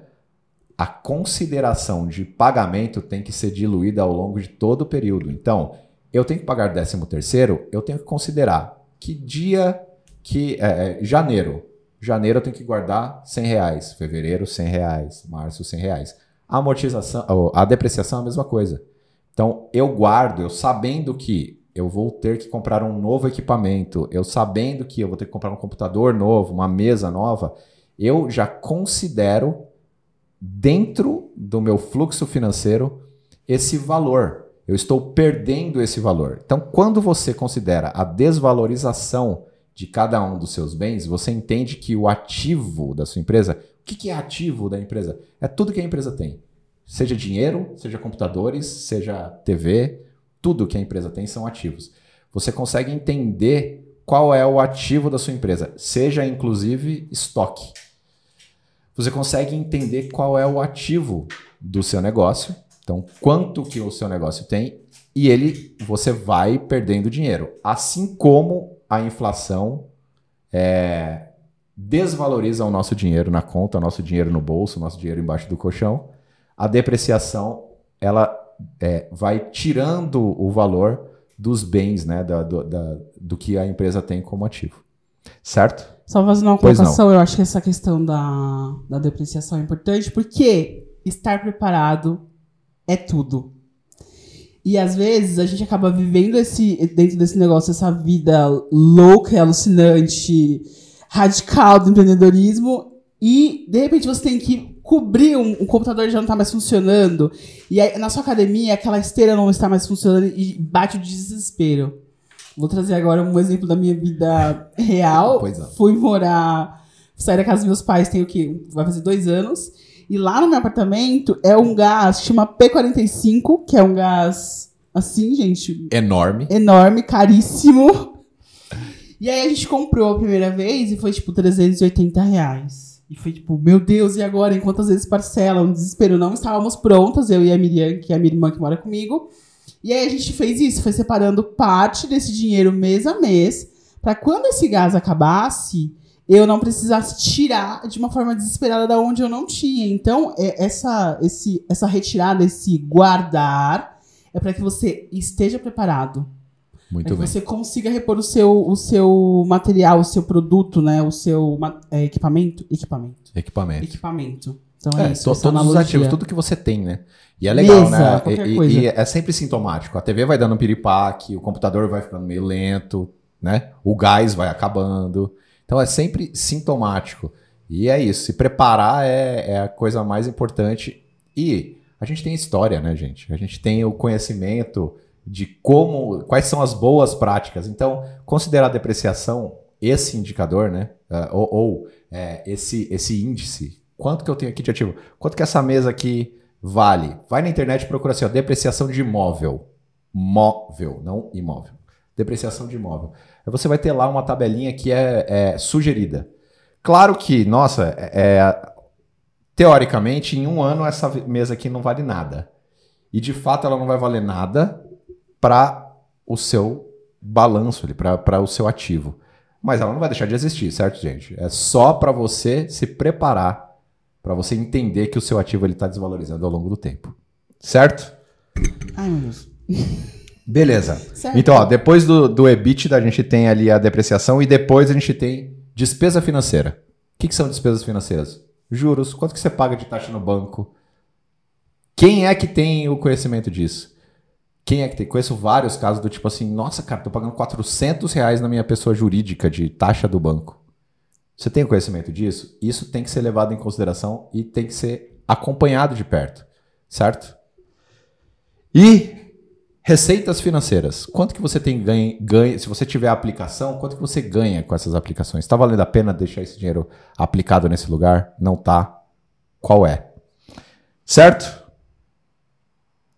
a consideração de pagamento tem que ser diluída ao longo de todo o período. Então, eu tenho que pagar 13 terceiro, eu tenho que considerar que dia que... É, é, janeiro. Janeiro eu tenho que guardar 100 reais. Fevereiro, 100 reais. Março, 100 reais. A amortização, a depreciação é a mesma coisa. Então, eu guardo, eu sabendo que eu vou ter que comprar um novo equipamento, eu sabendo que eu vou ter que comprar um computador novo, uma mesa nova, eu já considero dentro do meu fluxo financeiro esse valor. Eu estou perdendo esse valor. Então, quando você considera a desvalorização de cada um dos seus bens, você entende que o ativo da sua empresa, o que é ativo da empresa? É tudo que a empresa tem. Seja dinheiro, seja computadores, seja TV, tudo que a empresa tem são ativos. Você consegue entender qual é o ativo da sua empresa, seja inclusive estoque. Você consegue entender qual é o ativo do seu negócio, então quanto que o seu negócio tem e ele você vai perdendo dinheiro, assim como a inflação é, desvaloriza o nosso dinheiro na conta, o nosso dinheiro no bolso, o nosso dinheiro embaixo do colchão a depreciação ela é, vai tirando o valor dos bens, né, da, do, da, do que a empresa tem como ativo. Certo? Só fazendo uma colocação, eu acho que essa questão da, da depreciação é importante, porque estar preparado é tudo. E às vezes a gente acaba vivendo esse dentro desse negócio, essa vida louca, alucinante, radical do empreendedorismo, e de repente você tem que cobrir um, um, computador já não está mais funcionando. E aí, na sua academia, aquela esteira não está mais funcionando e bate o desespero. Vou trazer agora um exemplo da minha vida real. É. Fui morar. Saí da casa dos meus pais, tem o quê? Vai fazer dois anos. E lá no meu apartamento é um gás, chama P45, que é um gás assim, gente. Enorme. Enorme, caríssimo. E aí a gente comprou a primeira vez e foi tipo 380 reais. E foi tipo, meu Deus, e agora? Em quantas vezes parcela? Um desespero. Não estávamos prontas, eu e a Miriam, que é a minha irmã que mora comigo. E aí a gente fez isso, foi separando parte desse dinheiro mês a mês, para quando esse gás acabasse, eu não precisasse tirar de uma forma desesperada da onde eu não tinha. Então, é, essa, esse, essa retirada, esse guardar, é para que você esteja preparado. Muito que bem. você consiga repor o seu, o seu material, o seu produto, né? O seu é, equipamento. Equipamento. Equipamento. Equipamento. Então é, é isso. To, todos os ativos, tudo que você tem, né? E é legal, Mesa, né? E, e, é sempre sintomático. A TV vai dando um piripaque, o computador vai ficando meio lento, né? O gás vai acabando. Então é sempre sintomático. E é isso. Se preparar é, é a coisa mais importante. E a gente tem história, né, gente? A gente tem o conhecimento de como, quais são as boas práticas. Então, considerar a depreciação, esse indicador, né, uh, ou, ou é, esse, esse índice, quanto que eu tenho aqui de ativo, quanto que essa mesa aqui vale. Vai na internet e procura assim, ó, depreciação de imóvel. Móvel, não imóvel. Depreciação de imóvel. Você vai ter lá uma tabelinha que é, é sugerida. Claro que, nossa, é, é, teoricamente, em um ano essa mesa aqui não vale nada. E de fato ela não vai valer nada para o seu balanço, para o seu ativo. Mas ela não vai deixar de existir, certo, gente? É só para você se preparar, para você entender que o seu ativo está desvalorizando ao longo do tempo. Certo? Ai, meu Deus. Beleza. Certo. Então, ó, depois do, do EBITDA, a gente tem ali a depreciação e depois a gente tem despesa financeira. O que, que são despesas financeiras? Juros, quanto que você paga de taxa no banco? Quem é que tem o conhecimento disso? Quem é que tem? Conheço vários casos do tipo assim, nossa, cara, tô pagando 400 reais na minha pessoa jurídica de taxa do banco. Você tem conhecimento disso? Isso tem que ser levado em consideração e tem que ser acompanhado de perto, certo? E receitas financeiras. Quanto que você tem ganho, ganho se você tiver aplicação, quanto que você ganha com essas aplicações? Está valendo a pena deixar esse dinheiro aplicado nesse lugar? Não tá? Qual é? Certo?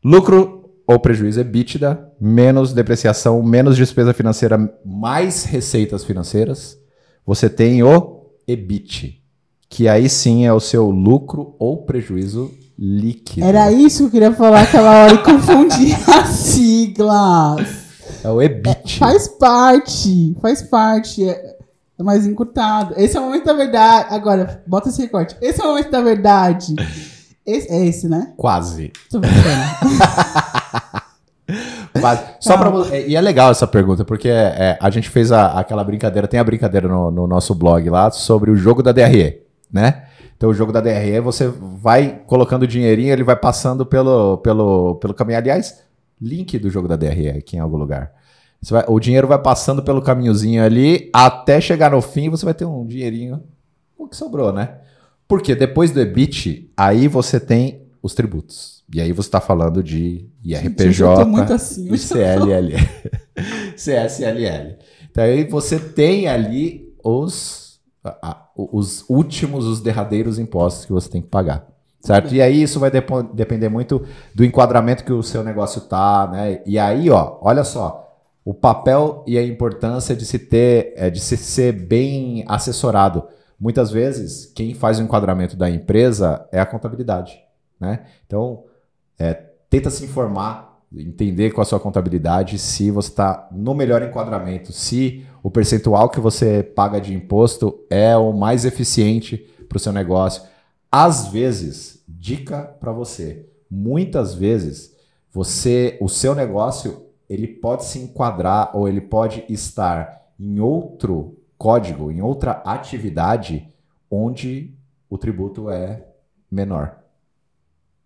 Lucro ou prejuízo EBITDA, menos depreciação, menos despesa financeira, mais receitas financeiras. Você tem o EBIT, que aí sim é o seu lucro ou prejuízo líquido. Era isso que eu queria falar aquela hora e confundir as siglas. É o EBIT. Faz parte, faz parte. É, é mais encurtado. Esse é o momento da verdade. Agora, bota esse recorte. Esse é o momento da verdade. Esse, é esse, né? Quase. Tô. Quase. Só pra, vo- e é legal essa pergunta, porque é, a gente fez a- aquela brincadeira, tem a brincadeira no, no nosso blog lá sobre o jogo da DRE, né? Então o jogo da DRE, você vai colocando dinheirinho, ele vai passando pelo, pelo, pelo caminho. Aliás, link do jogo da DRE aqui em algum lugar. Vai- o dinheiro vai passando pelo caminhozinho ali, até chegar no fim, você vai ter um dinheirinho, o que sobrou, né? Porque depois do EBIT, aí você tem os tributos. E aí você está falando de IRPJ, muito assim. e CLL. CSLL. Então aí você tem ali os, a- a- os últimos, os derradeiros impostos que você tem que pagar. Certo? E aí isso vai depo- depender muito do enquadramento que o seu negócio tá, né? E aí, ó, olha só, o papel e a importância de se ter, é, de se ser bem assessorado. Muitas vezes, quem faz o enquadramento da empresa é a contabilidade, né? Então, é, tenta se informar, entender com a sua contabilidade se você está no melhor enquadramento, se o percentual que você paga de imposto é o mais eficiente para o seu negócio. Às vezes, dica para você, muitas vezes você, o seu negócio, ele pode se enquadrar ou ele pode estar em outro código, em outra atividade onde o tributo é menor.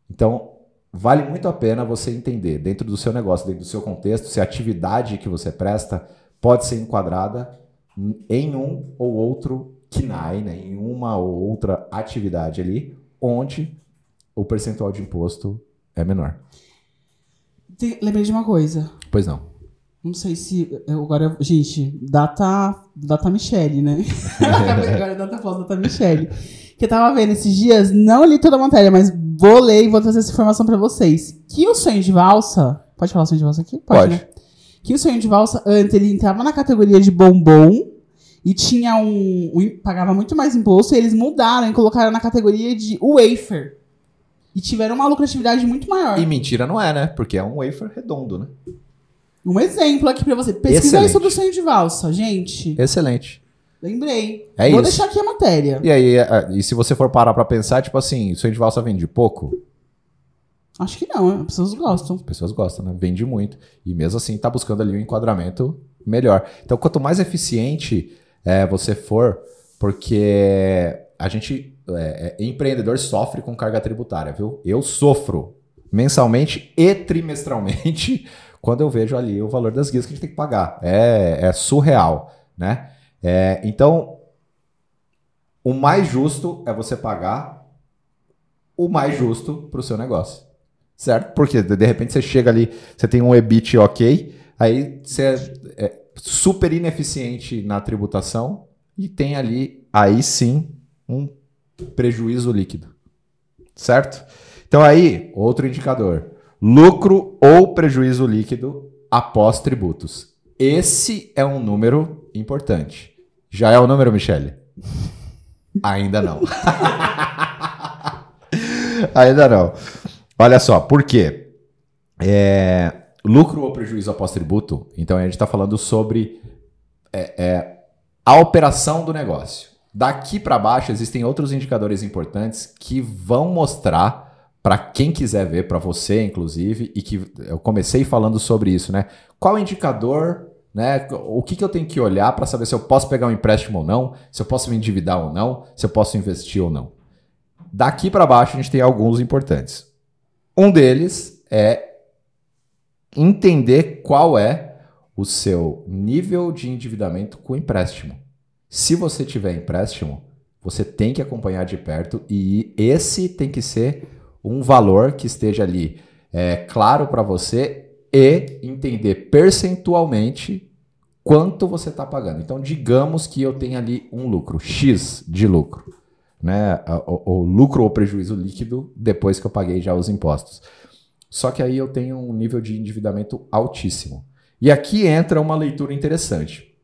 Então, vale muito a pena você entender dentro do seu negócio, dentro do seu contexto, se a atividade que você presta pode ser enquadrada em um ou outro KNAI, né? em uma ou outra atividade ali, onde o percentual de imposto é menor. Lembrei de uma coisa. Pois não. Não sei se. eu Agora, gente, data. Data Michele, né? agora data pós data Michele. Que eu tava vendo esses dias, não li toda a matéria, mas vou ler e vou trazer essa informação pra vocês. Que o sonho de valsa. Pode falar sonho de valsa aqui? Pode. né? Que o sonho de valsa, antes, ele entrava na categoria de bombom e tinha um, um- pagava muito mais imposto, e eles mudaram e colocaram na categoria de wafer. E tiveram uma lucratividade muito maior. E mentira não é, né? Porque é um wafer redondo, né? Um exemplo aqui pra você. Pesquisa aí Excelente. sobre o sonho de valsa, gente. Excelente. Lembrei. É Vou isso. deixar aqui a matéria. E aí, é, e se você for parar pra pensar, tipo assim, sonho de valsa vende pouco? Acho que não, as pessoas gostam. As pessoas gostam, né? Vende muito. E mesmo assim tá buscando ali um enquadramento melhor. Então, quanto mais eficiente é, você for, porque a gente, é, é, empreendedor, sofre com carga tributária, viu? Eu sofro mensalmente e trimestralmente quando eu vejo ali o valor das guias que a gente tem que pagar. É, é surreal, né? É, então, o mais justo é você pagar o mais justo para o seu negócio. Certo? Porque de repente você chega ali, você tem um EBIT ok, aí você é, é super ineficiente na tributação e tem ali, aí sim, um prejuízo líquido. Certo? Então aí, outro indicador. Lucro ou prejuízo líquido após tributos. Esse é um número importante. Já é o número, Michele? Ainda não. Ainda não. Olha só, por quê? É, lucro ou prejuízo após tributo? Então a gente está falando sobre é, é, a operação do negócio. Daqui para baixo existem outros indicadores importantes que vão mostrar para quem quiser ver, para você inclusive, e que eu comecei falando sobre isso, né? Qual indicador, né? O que, que eu tenho que olhar para saber se eu posso pegar um empréstimo ou não, se eu posso me endividar ou não, se eu posso investir ou não. Daqui para baixo a gente tem alguns importantes. Um deles é entender qual é o seu nível de endividamento com empréstimo. Se você tiver empréstimo, você tem que acompanhar de perto e esse tem que ser um valor que esteja ali é, claro para você e entender percentualmente quanto você está pagando. Então, digamos que eu tenha ali um lucro, X de lucro, né? O, o, lucro ou prejuízo líquido depois que eu paguei já os impostos. Só que aí eu tenho um nível de endividamento altíssimo. E aqui entra uma leitura interessante.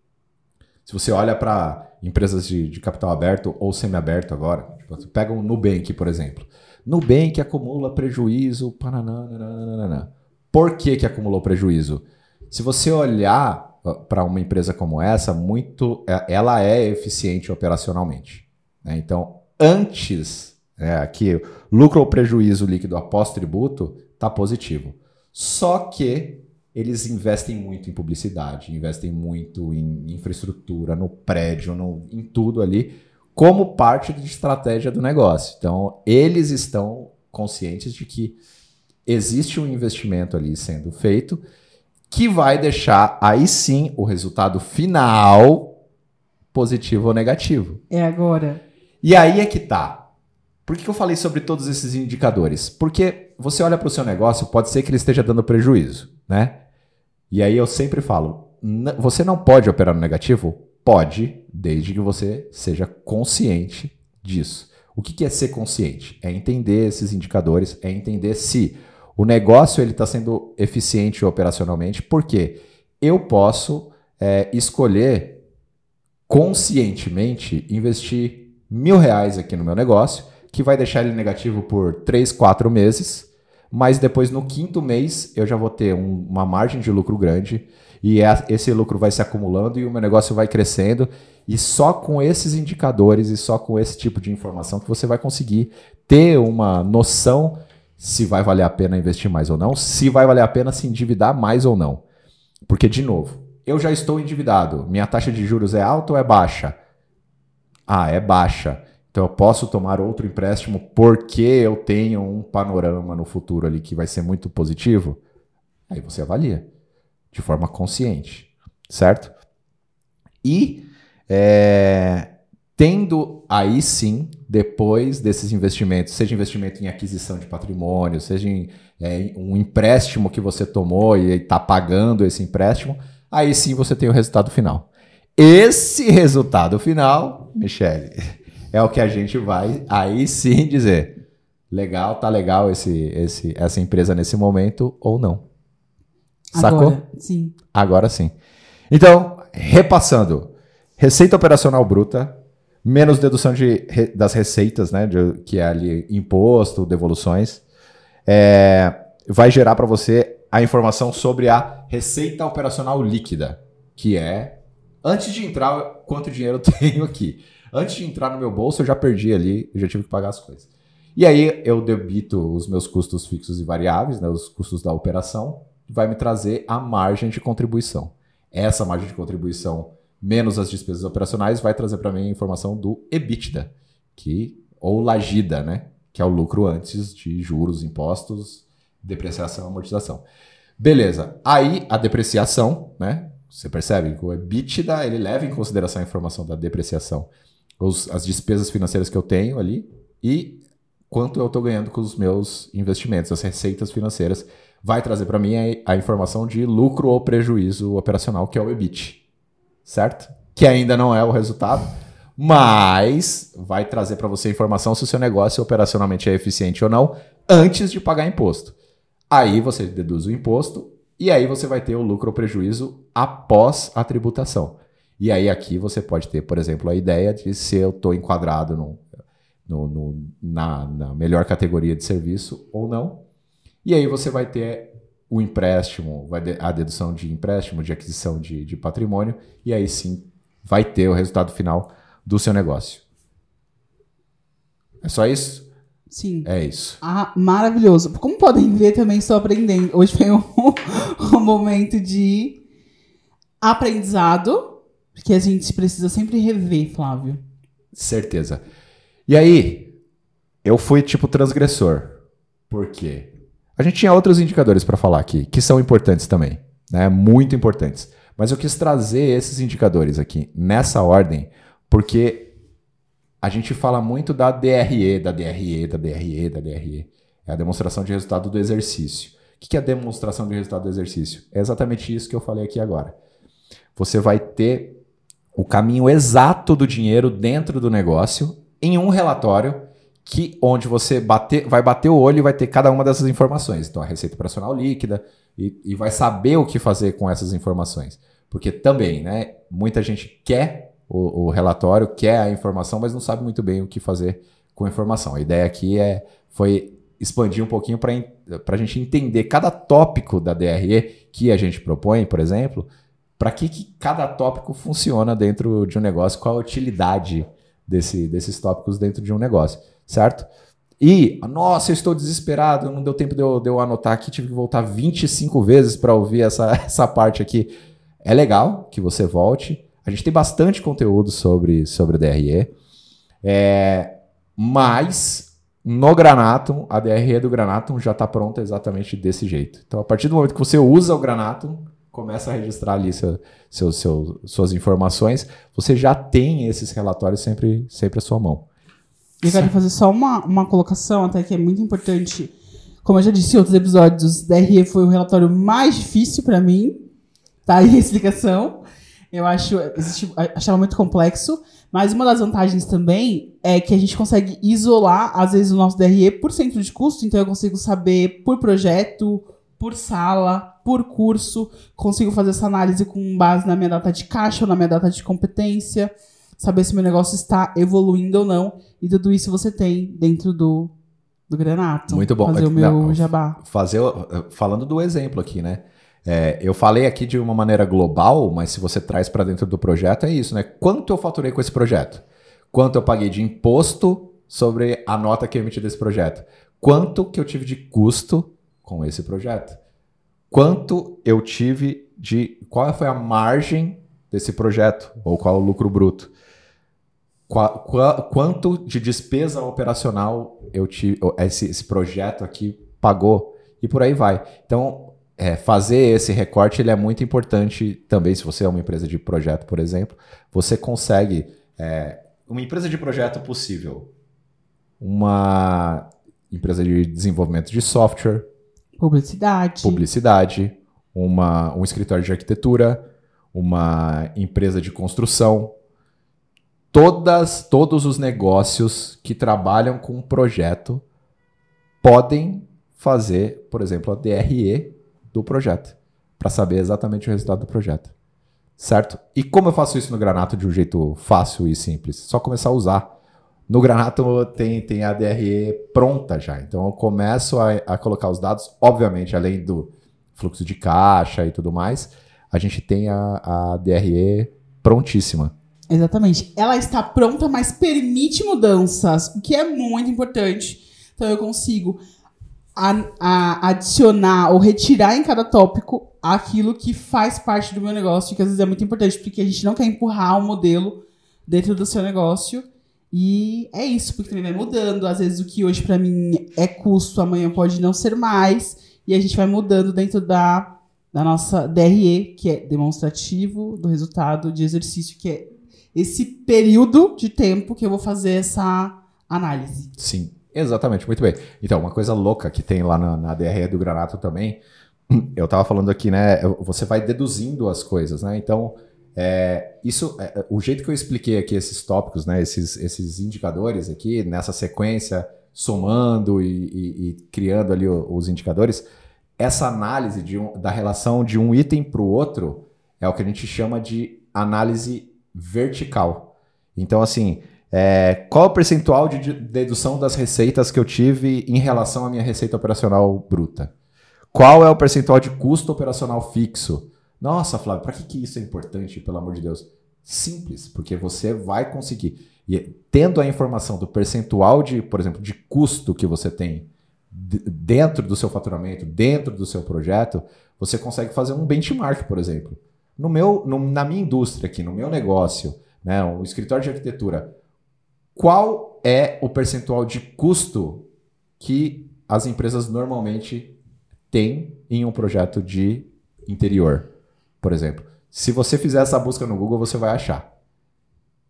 Se você olha para empresas de, de, capital aberto ou semiaberto agora, tipo, pega um Nubank, por exemplo. Nubank acumula prejuízo. Pananana, Por que, que acumulou prejuízo? Se você olhar para uma empresa como essa, muito, é, ela é eficiente operacionalmente. Né? Então, antes, é, aqui, lucro ou prejuízo líquido após tributo está positivo. Só que eles investem muito em publicidade, investem muito em infraestrutura, no prédio, no, em tudo ali como parte de estratégia do negócio. Então, eles estão conscientes de que existe um investimento ali sendo feito que vai deixar aí sim o resultado final positivo ou negativo. É agora. E aí é que tá. Por que eu falei sobre todos esses indicadores? Porque você olha para o seu negócio, pode ser que ele esteja dando prejuízo, né? E aí eu sempre falo, você não pode operar no negativo Pode, desde que você seja consciente disso. O que, é ser consciente? É entender esses indicadores, é entender se o negócio ele está sendo eficiente operacionalmente, porque eu posso é, escolher conscientemente investir mil reais aqui no meu negócio, que vai deixar ele negativo por três, quatro meses, mas depois no quinto mês eu já vou ter um, uma margem de lucro grande e é, esse lucro vai se acumulando e o meu negócio vai crescendo. E só com esses indicadores e só com esse tipo de informação que você vai conseguir ter uma noção se vai valer a pena investir mais ou não, se vai valer a pena se endividar mais ou não. Porque, de novo, eu já estou endividado, minha taxa de juros é alta ou é baixa? Ah, é baixa. Então eu posso tomar outro empréstimo porque eu tenho um panorama no futuro ali que vai ser muito positivo? Aí você avalia de forma consciente, certo? E é, tendo aí sim, depois desses investimentos, seja investimento em aquisição de patrimônio, seja em é, um empréstimo que você tomou e está pagando esse empréstimo, aí sim você tem o resultado final. Esse resultado final, Michele, é o que a gente vai aí sim dizer. Legal, tá legal esse, esse, essa empresa nesse momento ou não. Sacou? Agora, sim. Agora sim. Então, repassando. Receita operacional bruta, menos dedução de, das receitas, né? De, que é ali imposto, devoluções. É, vai gerar para você a informação sobre a receita operacional líquida, que é antes de entrar quanto dinheiro eu tenho aqui. Antes de entrar no meu bolso, eu já perdi ali, eu já tive que pagar as coisas. E aí eu debito os meus custos fixos e variáveis, né, os custos da operação, vai me trazer a margem de contribuição. Essa margem de contribuição menos as despesas operacionais vai trazer para mim a informação do EBITDA, que ou lagida, né, que é o lucro antes de juros, impostos, depreciação e amortização. Beleza. Aí a depreciação, né? Você percebe que o EBITDA ele leva em consideração a informação da depreciação, os, as despesas financeiras que eu tenho ali e quanto eu estou ganhando com os meus investimentos, as receitas financeiras vai trazer para mim a, a, informação de lucro ou prejuízo operacional, que é o EBIT, certo? Que ainda não é o resultado, mas vai trazer para você informação se o seu negócio operacionalmente é eficiente ou não antes de pagar imposto. Aí você deduz o imposto e aí você vai ter o lucro ou prejuízo após a tributação. E aí aqui você pode ter, por exemplo, a ideia de se eu estou enquadrado no, no, no, na, na melhor categoria de serviço ou não. E aí você vai ter o empréstimo, a dedução de empréstimo, de aquisição de, de patrimônio, e aí sim vai ter o resultado final do seu negócio. É só isso? Sim. É isso. Ah, maravilhoso. Como podem ver, também estou aprendendo. Hoje foi um, um momento de aprendizado, que a gente precisa sempre rever, Flávio. Certeza. E aí, eu fui tipo transgressor. Por quê? A gente tinha outros indicadores para falar aqui, que são importantes também, né? Muito importantes. Mas eu quis trazer esses indicadores aqui nessa ordem, porque a gente fala muito da DRE, da DRE, da DRE, da DRE. É a demonstração de resultado do exercício. O que é a demonstração de resultado do exercício? É exatamente isso que eu falei aqui agora. Você vai ter o caminho exato do dinheiro dentro do negócio em um relatório que onde você bater, vai bater o olho e vai ter cada uma dessas informações. Então, a receita operacional líquida e, e vai saber o que fazer com essas informações. Porque também, né, muita gente quer o, o, relatório, quer a informação, mas não sabe muito bem o que fazer com a informação. A ideia aqui é, foi expandir um pouquinho para a gente entender cada tópico da DRE que a gente propõe, por exemplo, para que, que cada tópico funciona dentro de um negócio, qual a utilidade desse, desses tópicos dentro de um negócio, certo? E, nossa, eu estou desesperado, não deu tempo de eu, de eu anotar aqui, tive que voltar 25 vezes para ouvir essa, essa parte aqui. É legal que você volte. A gente tem bastante conteúdo sobre, sobre DRE. É, mas no Granatum, a DRE do Granatum já está pronta exatamente desse jeito. Então, a partir do momento que você usa o Granatum, começa a registrar ali seu, seu, seu, suas informações, você já tem esses relatórios sempre, sempre à sua mão. Eu quero fazer só uma, uma colocação, até que é muito importante. Como eu já disse em outros episódios, DRE foi o relatório mais difícil para mim. Tá aí a explicação. Eu acho, existe, achava muito complexo. Mas uma das vantagens também é que a gente consegue isolar, às vezes, o nosso DRE por centro de custo. Então eu consigo saber por projeto, por sala, por curso, consigo fazer essa análise com base na minha data de caixa ou na minha data de competência, saber se meu negócio está evoluindo ou não. E tudo isso você tem dentro do, do Granato. Muito bom. Fazer o meu Não, jabá. Fazer, falando do exemplo aqui, né? É, eu falei aqui de uma maneira global, mas se você traz para dentro do projeto, é isso, né? Quanto eu faturei com esse projeto? Quanto eu paguei de imposto sobre a nota que eu emiti desse projeto? Quanto que eu tive de custo com esse projeto? quanto eu tive de. Qual foi a margem desse projeto? Ou qual o lucro bruto? Qual, qual, quanto de despesa operacional eu tive, esse, esse projeto aqui pagou? E por aí vai. Então, é, fazer esse recorte ele é muito importante também. Se você é uma empresa de projeto, por exemplo, você consegue. É, uma empresa de projeto possível. Uma empresa de desenvolvimento de software, Publicidade. Publicidade, uma, um escritório de arquitetura, uma empresa de construção. Todas, todos os negócios que trabalham com um projeto podem fazer, por exemplo, a DRE do projeto, para saber exatamente o resultado do projeto. Certo? E como eu faço isso no Granato de um jeito fácil e simples? Só começar a usar. No Granato tem, tem a DRE pronta já. Então eu começo a, a colocar os dados, obviamente, além do fluxo de caixa e tudo mais, a gente tem a, a DRE prontíssima. Exatamente. Ela está pronta, mas permite mudanças, o que é muito importante. Então eu consigo a, a, adicionar ou retirar em cada tópico aquilo que faz parte do meu negócio, que às vezes é muito importante, porque a gente não quer empurrar um modelo dentro do seu negócio e é isso, porque também vai mudando. Às vezes o que hoje para mim é custo, amanhã pode não ser mais. E a gente vai mudando dentro da, da nossa DRE, que é demonstrativo do resultado de exercício, que é esse período de tempo que eu vou fazer essa análise. Sim, exatamente, muito bem. Então, uma coisa louca que tem lá na, na DRE do Granato também, eu tava falando aqui, né? Você vai deduzindo as coisas, né? Então, é, isso, é, é, o jeito que eu expliquei aqui esses tópicos, né, esses, esses indicadores aqui, nessa sequência, somando e, e, e criando ali os indicadores, essa análise um, da relação de um item para o outro é o que a gente chama de análise vertical. Então, assim, é, qual o percentual de dedução das receitas que eu tive em relação à minha receita operacional bruta? Qual é o percentual de custo operacional fixo? Nossa, Flávio, para que, que isso é importante, pelo amor de Deus? simples, porque você vai conseguir. E tendo a informação do percentual de, por exemplo, de custo que você tem dentro do seu faturamento, dentro do seu projeto, você consegue fazer um benchmark, por exemplo. No meu, no, na minha indústria aqui, no meu negócio, né, o escritório de arquitetura, qual é o percentual de custo que as empresas normalmente têm em um projeto de interior, por exemplo? Se você fizer essa busca no Google, você vai achar.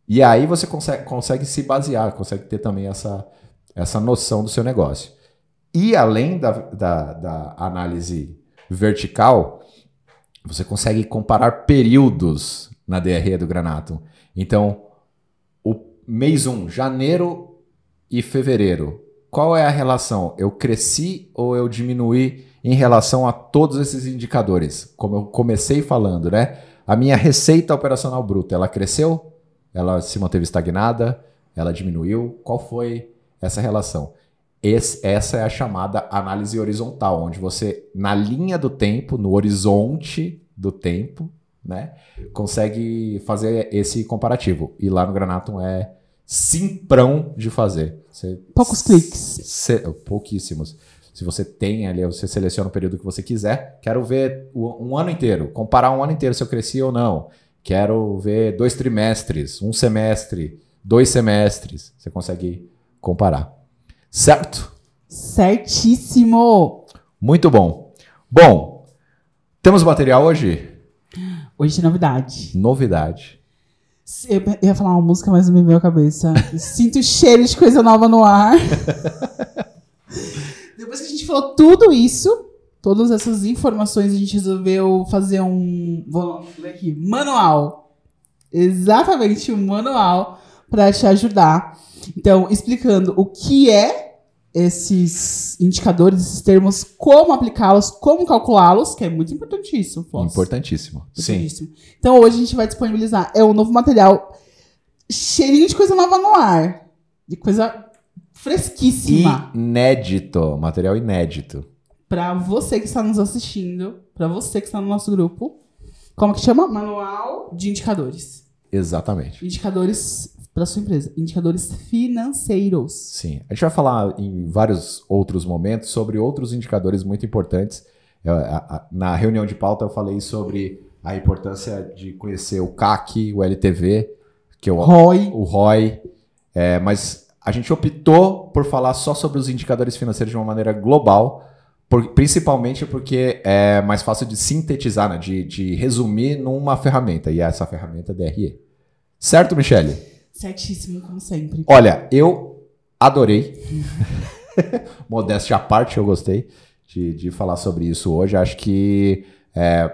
E aí você consegue, consegue se basear, consegue ter também essa, essa noção do seu negócio. E além da, da, da análise vertical, você consegue comparar períodos na DRE do Granato. Então, o mês 1, janeiro e fevereiro, qual é a relação? Eu cresci ou eu diminuí em relação a todos esses indicadores? Como eu comecei falando, né? A minha receita operacional bruta, ela cresceu? Ela se manteve estagnada? Ela diminuiu? Qual foi essa relação? Esse, essa é a chamada análise horizontal, onde você, na linha do tempo, no horizonte do tempo, né, consegue fazer esse comparativo. E lá no Granatum é simprão de fazer. Você, Poucos cliques. Se, pouquíssimos. Se você tem ali, você seleciona o período que você quiser. Quero ver um ano inteiro, comparar um ano inteiro se eu cresci ou não. Quero ver dois trimestres, um semestre, dois semestres. Você consegue comparar. Certo? Certíssimo! Muito bom. Bom, temos material hoje? Hoje novidade. Novidade. Eu ia falar uma música, mas não me veio a cabeça. Sinto cheiro de coisa nova no ar. Depois que a gente falou tudo isso, todas essas informações, a gente resolveu fazer um. Vou ler aqui. Manual. Exatamente, um manual para te ajudar. Então, explicando o que é esses indicadores, esses termos, como aplicá-los, como calculá-los, que é muito importante isso. Importantíssimo. Importantíssimo. Sim. Então hoje a gente vai disponibilizar é um novo material cheirinho de coisa nova no ar, de coisa fresquíssima. Inédito, material inédito. Para você que está nos assistindo, para você que está no nosso grupo, como que chama? Manual de indicadores. Exatamente. Indicadores para sua empresa, indicadores financeiros. Sim, a gente vai falar em vários outros momentos sobre outros indicadores muito importantes. na reunião de pauta eu falei sobre a importância de conhecer o CAC, o LTV, que é o ROI, o ROI é, mas a gente optou por falar só sobre os indicadores financeiros de uma maneira global, por, principalmente porque é mais fácil de sintetizar, né, de, de resumir numa ferramenta, e essa ferramenta é DRE. Certo, Michele? Certíssimo, como sempre. Olha, eu adorei. Modéstia à parte, eu gostei de, de falar sobre isso hoje. Acho que é,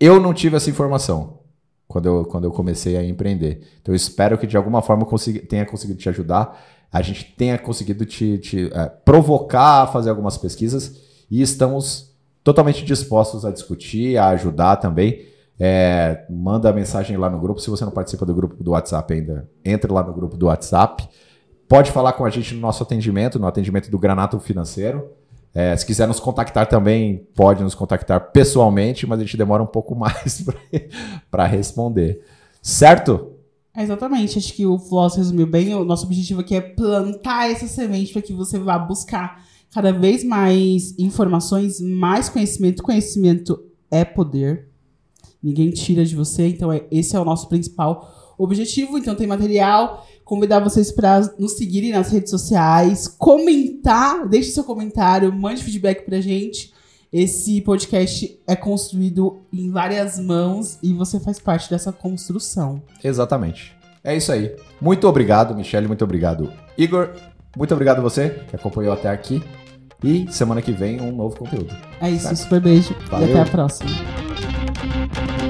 eu não tive essa informação quando eu, quando eu comecei a empreender. Então eu espero que de alguma forma eu tenha conseguido te ajudar. A gente tenha conseguido te, te é, provocar a fazer algumas pesquisas e estamos totalmente dispostos a discutir, a ajudar também. É, manda mensagem lá no grupo. Se você não participa do grupo do WhatsApp ainda, entre lá no grupo do WhatsApp. Pode falar com a gente no nosso atendimento, no atendimento do Granato Financeiro. É, se quiser nos contactar também, pode nos contactar pessoalmente, mas a gente demora um pouco mais para responder. Certo? Exatamente. Acho que o Floss resumiu bem. O nosso objetivo aqui é plantar essa semente para que você vá buscar cada vez mais informações, mais conhecimento. Conhecimento é poder ninguém tira de você. Então, é, esse é o nosso principal objetivo. Então, tem material. Convidar vocês para nos seguirem nas redes sociais, comentar, deixe seu comentário, mande feedback pra gente. Esse podcast é construído em várias mãos e você faz parte dessa construção. Exatamente. É isso aí. Muito obrigado, Michelle. Muito obrigado, Igor. Muito obrigado a você que acompanhou até aqui. E semana que vem um novo conteúdo. É isso, certo? super beijo. Valeu. E até a próxima. Thank you.